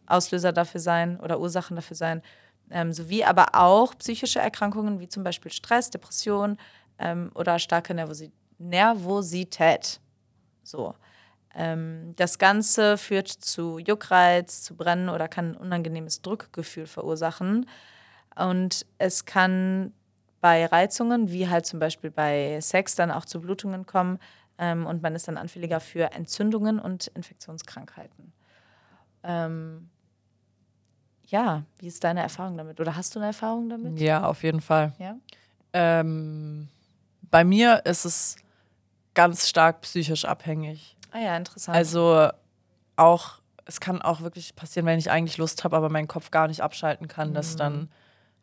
Auslöser dafür sein oder Ursachen dafür sein, ähm, sowie aber auch psychische Erkrankungen wie zum Beispiel Stress, Depression ähm, oder starke Nervosi Nervosität. So. Ähm, das Ganze führt zu Juckreiz, zu Brennen oder kann ein unangenehmes Druckgefühl verursachen. Und es kann bei Reizungen, wie halt zum Beispiel bei Sex, dann auch zu Blutungen kommen. Ähm, und man ist dann anfälliger für Entzündungen und Infektionskrankheiten. Ähm, ja, wie ist deine Erfahrung damit? Oder hast du eine Erfahrung damit? Ja, auf jeden Fall. Ja. Ähm, bei mir ist es ganz stark psychisch abhängig. Ah ja, interessant. Also auch, es kann auch wirklich passieren, wenn ich eigentlich Lust habe, aber mein Kopf gar nicht abschalten kann, dass dann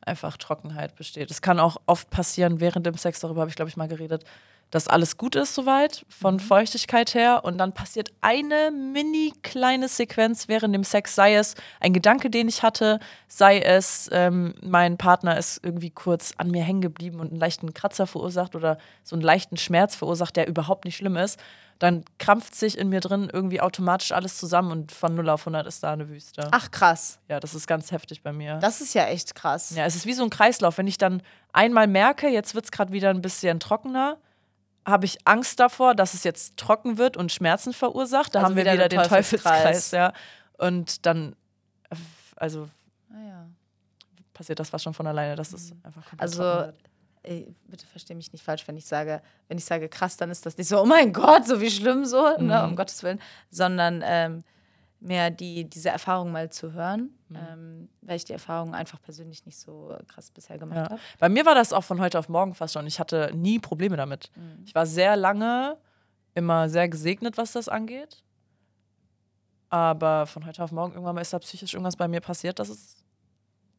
einfach Trockenheit besteht. Es kann auch oft passieren, während dem Sex, darüber habe ich, glaube ich, mal geredet, dass alles gut ist soweit, von Feuchtigkeit her, und dann passiert eine mini kleine Sequenz während dem Sex, sei es ein Gedanke, den ich hatte, sei es ähm, mein Partner ist irgendwie kurz an mir hängen geblieben und einen leichten Kratzer verursacht oder so einen leichten Schmerz verursacht, der überhaupt nicht schlimm ist, dann krampft sich in mir drin irgendwie automatisch alles zusammen und von 0 auf 100 ist da eine Wüste. Ach krass. Ja, das ist ganz heftig bei mir. Das ist ja echt krass. Ja, es ist wie so ein Kreislauf. Wenn ich dann einmal merke, jetzt wird es gerade wieder ein bisschen trockener, habe ich Angst davor, dass es jetzt trocken wird und Schmerzen verursacht. Da Also haben wir wieder wieder der den Teufelskreis, Teufelskreis. ja. Und dann, äh, also Ah, ja. passiert das fast schon von alleine, dass es einfach komplett Also, ey, bitte versteh mich nicht falsch, wenn ich sage, wenn ich sage krass, dann ist das nicht so, oh mein Gott, so wie schlimm so, ne, Mhm. um Gottes Willen, sondern ähm, mehr die, diese Erfahrung mal zu hören, Mhm. ähm, weil ich die Erfahrung einfach persönlich nicht so krass bisher gemacht Ja. habe. Bei mir war das auch von heute auf morgen fast schon. Ich hatte nie Probleme damit. Mhm. Ich war sehr lange immer sehr gesegnet, was das angeht. Aber von heute auf morgen irgendwann mal ist da psychisch irgendwas bei mir passiert, dass es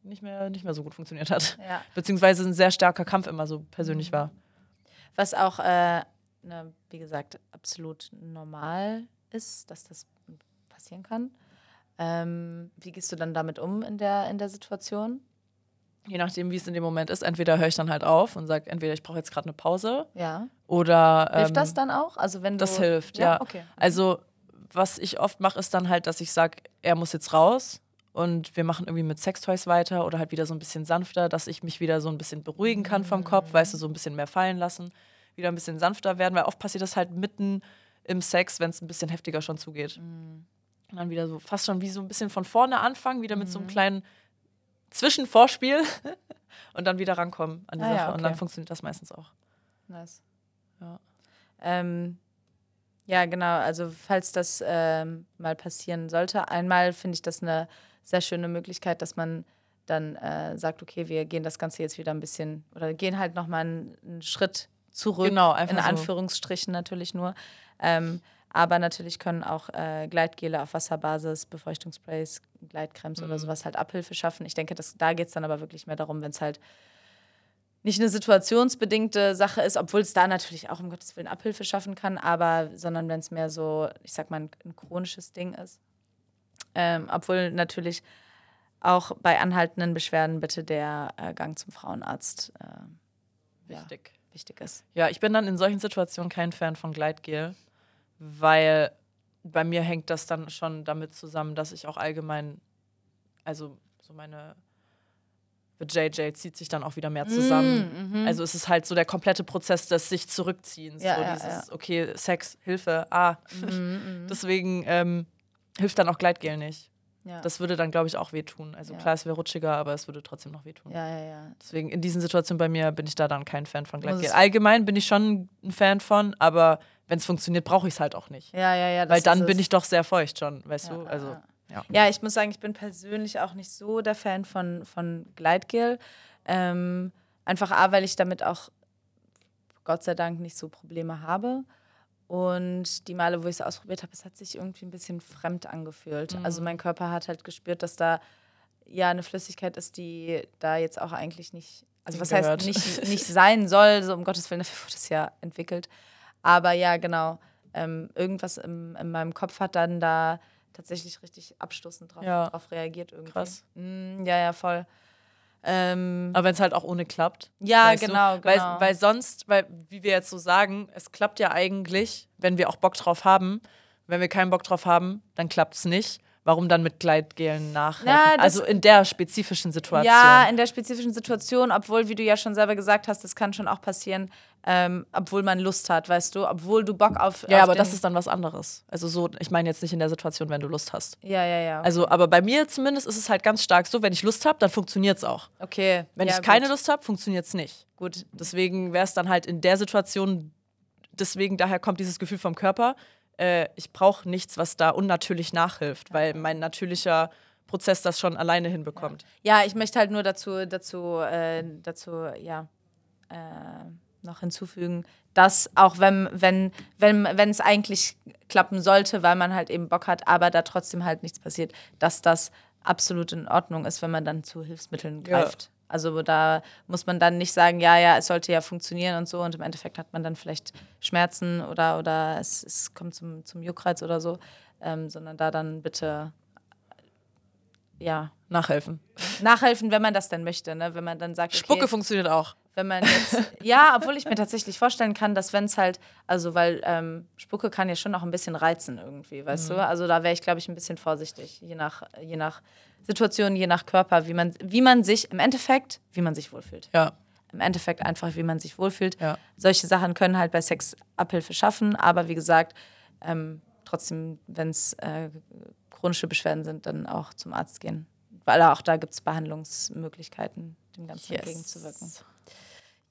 nicht mehr, nicht mehr so gut funktioniert hat. Ja. Beziehungsweise ein sehr starker Kampf immer so persönlich Mhm. war. Was auch, äh, ne, wie gesagt, absolut normal ist, dass das passieren kann. Ähm, wie gehst du dann damit um in der, in der Situation? Je nachdem, wie es in dem Moment ist, entweder höre ich dann halt auf und sage, entweder ich brauche jetzt gerade eine Pause Ja. oder. Hilft ähm, das dann auch? Also wenn du, Das hilft, ja. Okay. Also, was ich oft mache, ist dann halt, dass ich sage, er muss jetzt raus und wir machen irgendwie mit Sextoys weiter oder halt wieder so ein bisschen sanfter, dass ich mich wieder so ein bisschen beruhigen kann vom Kopf, weißt du, so ein bisschen mehr fallen lassen, wieder ein bisschen sanfter werden, weil oft passiert das halt mitten im Sex, wenn es ein bisschen heftiger schon zugeht. Mhm. Und dann wieder so fast schon wie so ein bisschen von vorne anfangen, wieder mit so einem kleinen Zwischenvorspiel <laughs> und dann wieder rankommen an die Ah Sache. ja, Und dann okay. funktioniert das meistens auch. Nice. Ja. Ähm, ja, genau. Also, falls das ähm, mal passieren sollte, einmal finde ich das eine sehr schöne Möglichkeit, dass man dann äh, sagt, okay, wir gehen das Ganze jetzt wieder ein bisschen oder gehen halt nochmal einen, einen Schritt zurück. Genau, einfach In so. Anführungsstrichen natürlich nur. Ähm, aber natürlich können auch äh, Gleitgele auf Wasserbasis, Befeuchtungssprays, Gleitcremes Mhm. oder sowas halt Abhilfe schaffen. Ich denke, dass, da geht es dann aber wirklich mehr darum, wenn es halt nicht eine situationsbedingte Sache ist, obwohl es da natürlich auch um Gottes Willen Abhilfe schaffen kann, aber sondern wenn es mehr so, ich sag mal, ein, ein chronisches Ding ist. Ähm, obwohl natürlich auch bei anhaltenden Beschwerden bitte der äh, Gang zum Frauenarzt äh, ja, Wichtig. wichtig ist. Ja, ich bin dann in solchen Situationen kein Fan von Gleitgel, weil bei mir hängt das dann schon damit zusammen, dass ich auch allgemein, also so meine JJ zieht sich dann auch wieder mehr zusammen. Also es ist halt so der komplette Prozess des sich zurückziehens. Mm, Ja, so ja, dieses, okay, Sex, Hilfe, ah. Mm, <laughs> Deswegen ähm, hilft dann auch Gleitgel nicht. Ja. Das würde dann, glaube ich, auch wehtun. Also Ja. klar, es wäre rutschiger, aber es würde trotzdem noch wehtun. ja, ja, ja. Deswegen in diesen Situationen bei mir bin ich da dann kein Fan von Gleitgel. Allgemein bin ich schon ein Fan von, aber wenn es funktioniert, brauche ich es halt auch nicht. Ja, ja, ja. Weil dann bin ich doch sehr feucht schon, weißt Ja, du? ja, Also, ja. ja. Ja, ich muss sagen, ich bin persönlich auch nicht so der Fan von, von Gleitgel. Ähm, einfach A, weil ich damit auch Gott sei Dank nicht so Probleme habe. Und die Male, wo ich es ausprobiert habe, es hat sich irgendwie ein bisschen fremd angefühlt. Mhm. Also mein Körper hat halt gespürt, dass da ja eine Flüssigkeit ist, die da jetzt auch eigentlich nicht, also was Hingehört. heißt nicht, nicht sein soll, so um Gottes Willen, dafür wurde es ja entwickelt. Aber ja, genau. Ähm, irgendwas im, in meinem Kopf hat dann da tatsächlich richtig abstoßend drauf, Ja. drauf reagiert irgendwie. Krass. Mm, ja, ja, voll. Ähm, Aber wenn es halt auch ohne klappt. ja, genau, du? Weil, genau. weil sonst, weil, wie wir jetzt so sagen, es klappt ja eigentlich, wenn wir auch Bock drauf haben. Wenn wir keinen Bock drauf haben, dann klappt es nicht. Warum dann mit Gleitgelen nachhelfen? Das- also in der spezifischen Situation. Ja, in der spezifischen Situation, obwohl, wie du ja schon selber gesagt hast, das kann schon auch passieren, ähm, obwohl man Lust hat, weißt du, obwohl du Bock auf. Ja, auf aber das ist dann was anderes. Also so, ich meine jetzt nicht in der Situation, wenn du Lust hast. Ja, ja, ja. Also, aber bei mir zumindest ist es halt ganz stark so, wenn ich Lust habe, dann funktioniert es auch. okay. Wenn ja, ich keine gut. Lust habe, funktioniert es nicht. Gut. Deswegen wäre es dann halt in der Situation, deswegen daher kommt dieses Gefühl vom Körper, äh, ich brauche nichts, was da unnatürlich nachhilft, weil mein natürlicher Prozess das schon alleine hinbekommt. Ja, ich möchte halt nur dazu, dazu, äh, dazu, ja, äh, noch hinzufügen, dass auch wenn, wenn, wenn, wenn es eigentlich klappen sollte, weil man halt eben Bock hat, aber da trotzdem halt nichts passiert, dass das absolut in Ordnung ist, wenn man dann zu Hilfsmitteln Ja. Also da muss man dann nicht sagen, ja, ja, es sollte ja funktionieren und so und im Endeffekt hat man dann vielleicht Schmerzen oder, oder es, es kommt zum, zum Juckreiz oder so, ähm, sondern da dann bitte, ja, Nachhelfen. <laughs> nachhelfen, wenn man das denn möchte, ne? Wenn man dann sagt, okay, Spucke funktioniert auch. Wenn man jetzt, ja, obwohl ich mir tatsächlich vorstellen kann, dass wenn es halt, also weil ähm, Spucke kann ja schon auch ein bisschen reizen irgendwie, weißt Mhm. du? Also da wäre ich, glaube ich, ein bisschen vorsichtig, je nach, je nach Situation, je nach Körper, wie man, wie man sich im Endeffekt, wie man sich wohlfühlt. Ja. im Endeffekt einfach, wie man sich wohlfühlt. Ja. Solche Sachen können halt bei Sex Abhilfe schaffen, aber wie gesagt, ähm, trotzdem, wenn es äh, chronische Beschwerden sind, dann auch zum Arzt gehen. Weil auch da gibt es Behandlungsmöglichkeiten, dem Ganzen Yes. entgegenzuwirken.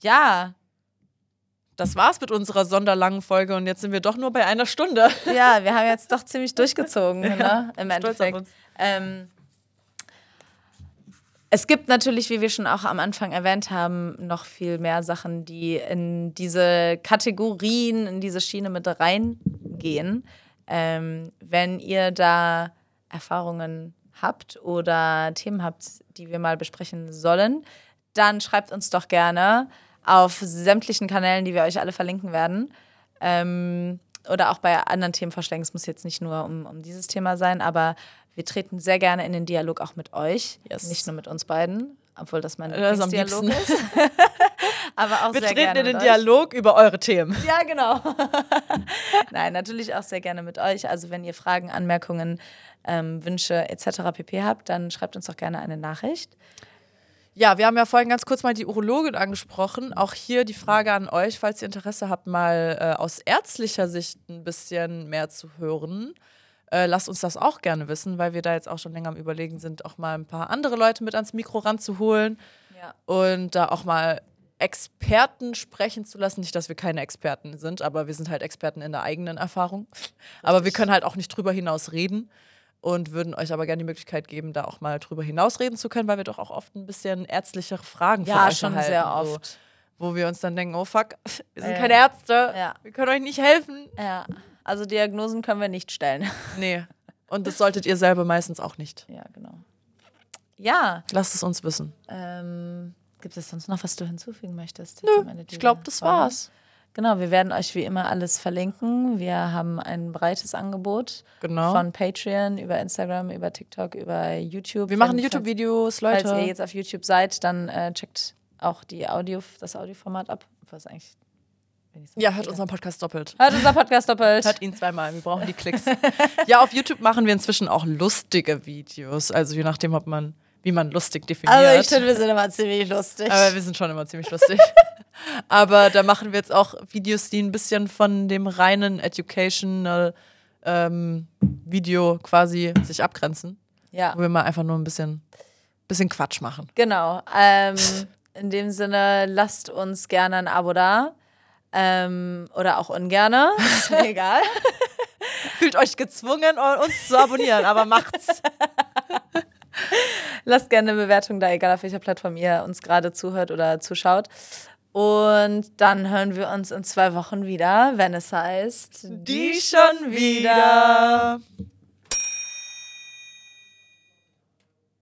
Ja, Das war's mit unserer sonderlangen Folge und jetzt sind wir doch nur bei einer Stunde. <laughs> ja, wir haben jetzt doch ziemlich durchgezogen, <laughs> ne? Im Endeffekt. Ähm, es gibt natürlich, wie wir schon auch am Anfang erwähnt haben, noch viel mehr Sachen, die in diese Kategorien, in diese Schiene mit reingehen. Ähm, wenn ihr da Erfahrungen habt oder Themen habt, die wir mal besprechen sollen, dann schreibt uns doch gerne auf sämtlichen Kanälen, die wir euch alle verlinken werden. Ähm, oder auch bei anderen Themenvorschlägen. Es muss jetzt nicht nur um, um dieses Thema sein, aber wir treten sehr gerne in den Dialog auch mit euch. Yes. Nicht nur mit uns beiden, obwohl das mein Das am Dialog ist. <laughs> aber auch Wir sehr treten gerne in den. Dialog über eure Themen. Ja, genau. <laughs> Nein, natürlich auch sehr gerne mit euch. Also wenn ihr Fragen, Anmerkungen, ähm, Wünsche etc. pp habt, dann schreibt uns doch gerne eine Nachricht. Ja, wir haben ja vorhin ganz kurz mal die Urologin angesprochen. Auch hier die Frage an euch, falls ihr Interesse habt, mal äh, aus ärztlicher Sicht ein bisschen mehr zu hören. Äh, lasst uns das auch gerne wissen, weil wir da jetzt auch schon länger am Überlegen sind, auch mal ein paar andere Leute mit ans Mikro ranzuholen Ja. und da auch mal Experten sprechen zu lassen. Nicht, dass wir keine Experten sind, aber wir sind halt Experten in der eigenen Erfahrung. Aber wir können halt auch nicht drüber hinaus reden und würden euch aber gerne die Möglichkeit geben, da auch mal drüber hinaus reden zu können, weil wir doch auch oft ein bisschen ärztlichere Fragen von Ja, euch schon erhalten, sehr oft. wo wir uns dann denken, oh fuck, <laughs> wir sind Ja. keine Ärzte, Ja. wir können euch nicht helfen. Ja, also Diagnosen können wir nicht stellen. <laughs> Nee. Und das solltet ihr selber meistens auch nicht. Ja, genau. Ja, Lasst es uns wissen. ähm, gibt es sonst noch, was du hinzufügen möchtest? Nö, ich glaube, das war's. Genau, wir werden euch wie immer alles verlinken. Wir haben ein breites Angebot Genau. von Patreon über Instagram, über TikTok, über YouTube. wir machen YouTube-Videos, Falls Leute. ihr jetzt auf YouTube seid, dann äh, checkt auch die Audio, das Audioformat ab. Was eigentlich. ja, hört unseren Podcast doppelt. Hört unser Podcast doppelt. Hört ihn zweimal, wir brauchen die <laughs> Klicks. ja, auf YouTube machen wir inzwischen auch lustige Videos. Also je nachdem, ob man, wie man lustig definiert. also ich finde, wir sind immer ziemlich lustig. Aber wir sind schon immer ziemlich lustig. <laughs> Aber da machen wir jetzt auch Videos, die ein bisschen von dem reinen Educational ähm, Video quasi sich abgrenzen. ja. Wo wir mal einfach nur ein bisschen, bisschen Quatsch machen. Genau. Ähm, in dem Sinne, lasst uns gerne ein Abo da. Ähm, oder auch ungerne. Ist mir <laughs> egal. Fühlt euch gezwungen, uns zu abonnieren, aber macht's. <laughs> Lasst gerne eine Bewertung da, egal auf welcher Plattform ihr uns gerade zuhört oder zuschaut. Und dann hören wir uns in zwei Wochen wieder, wenn es heißt, Die schon wieder.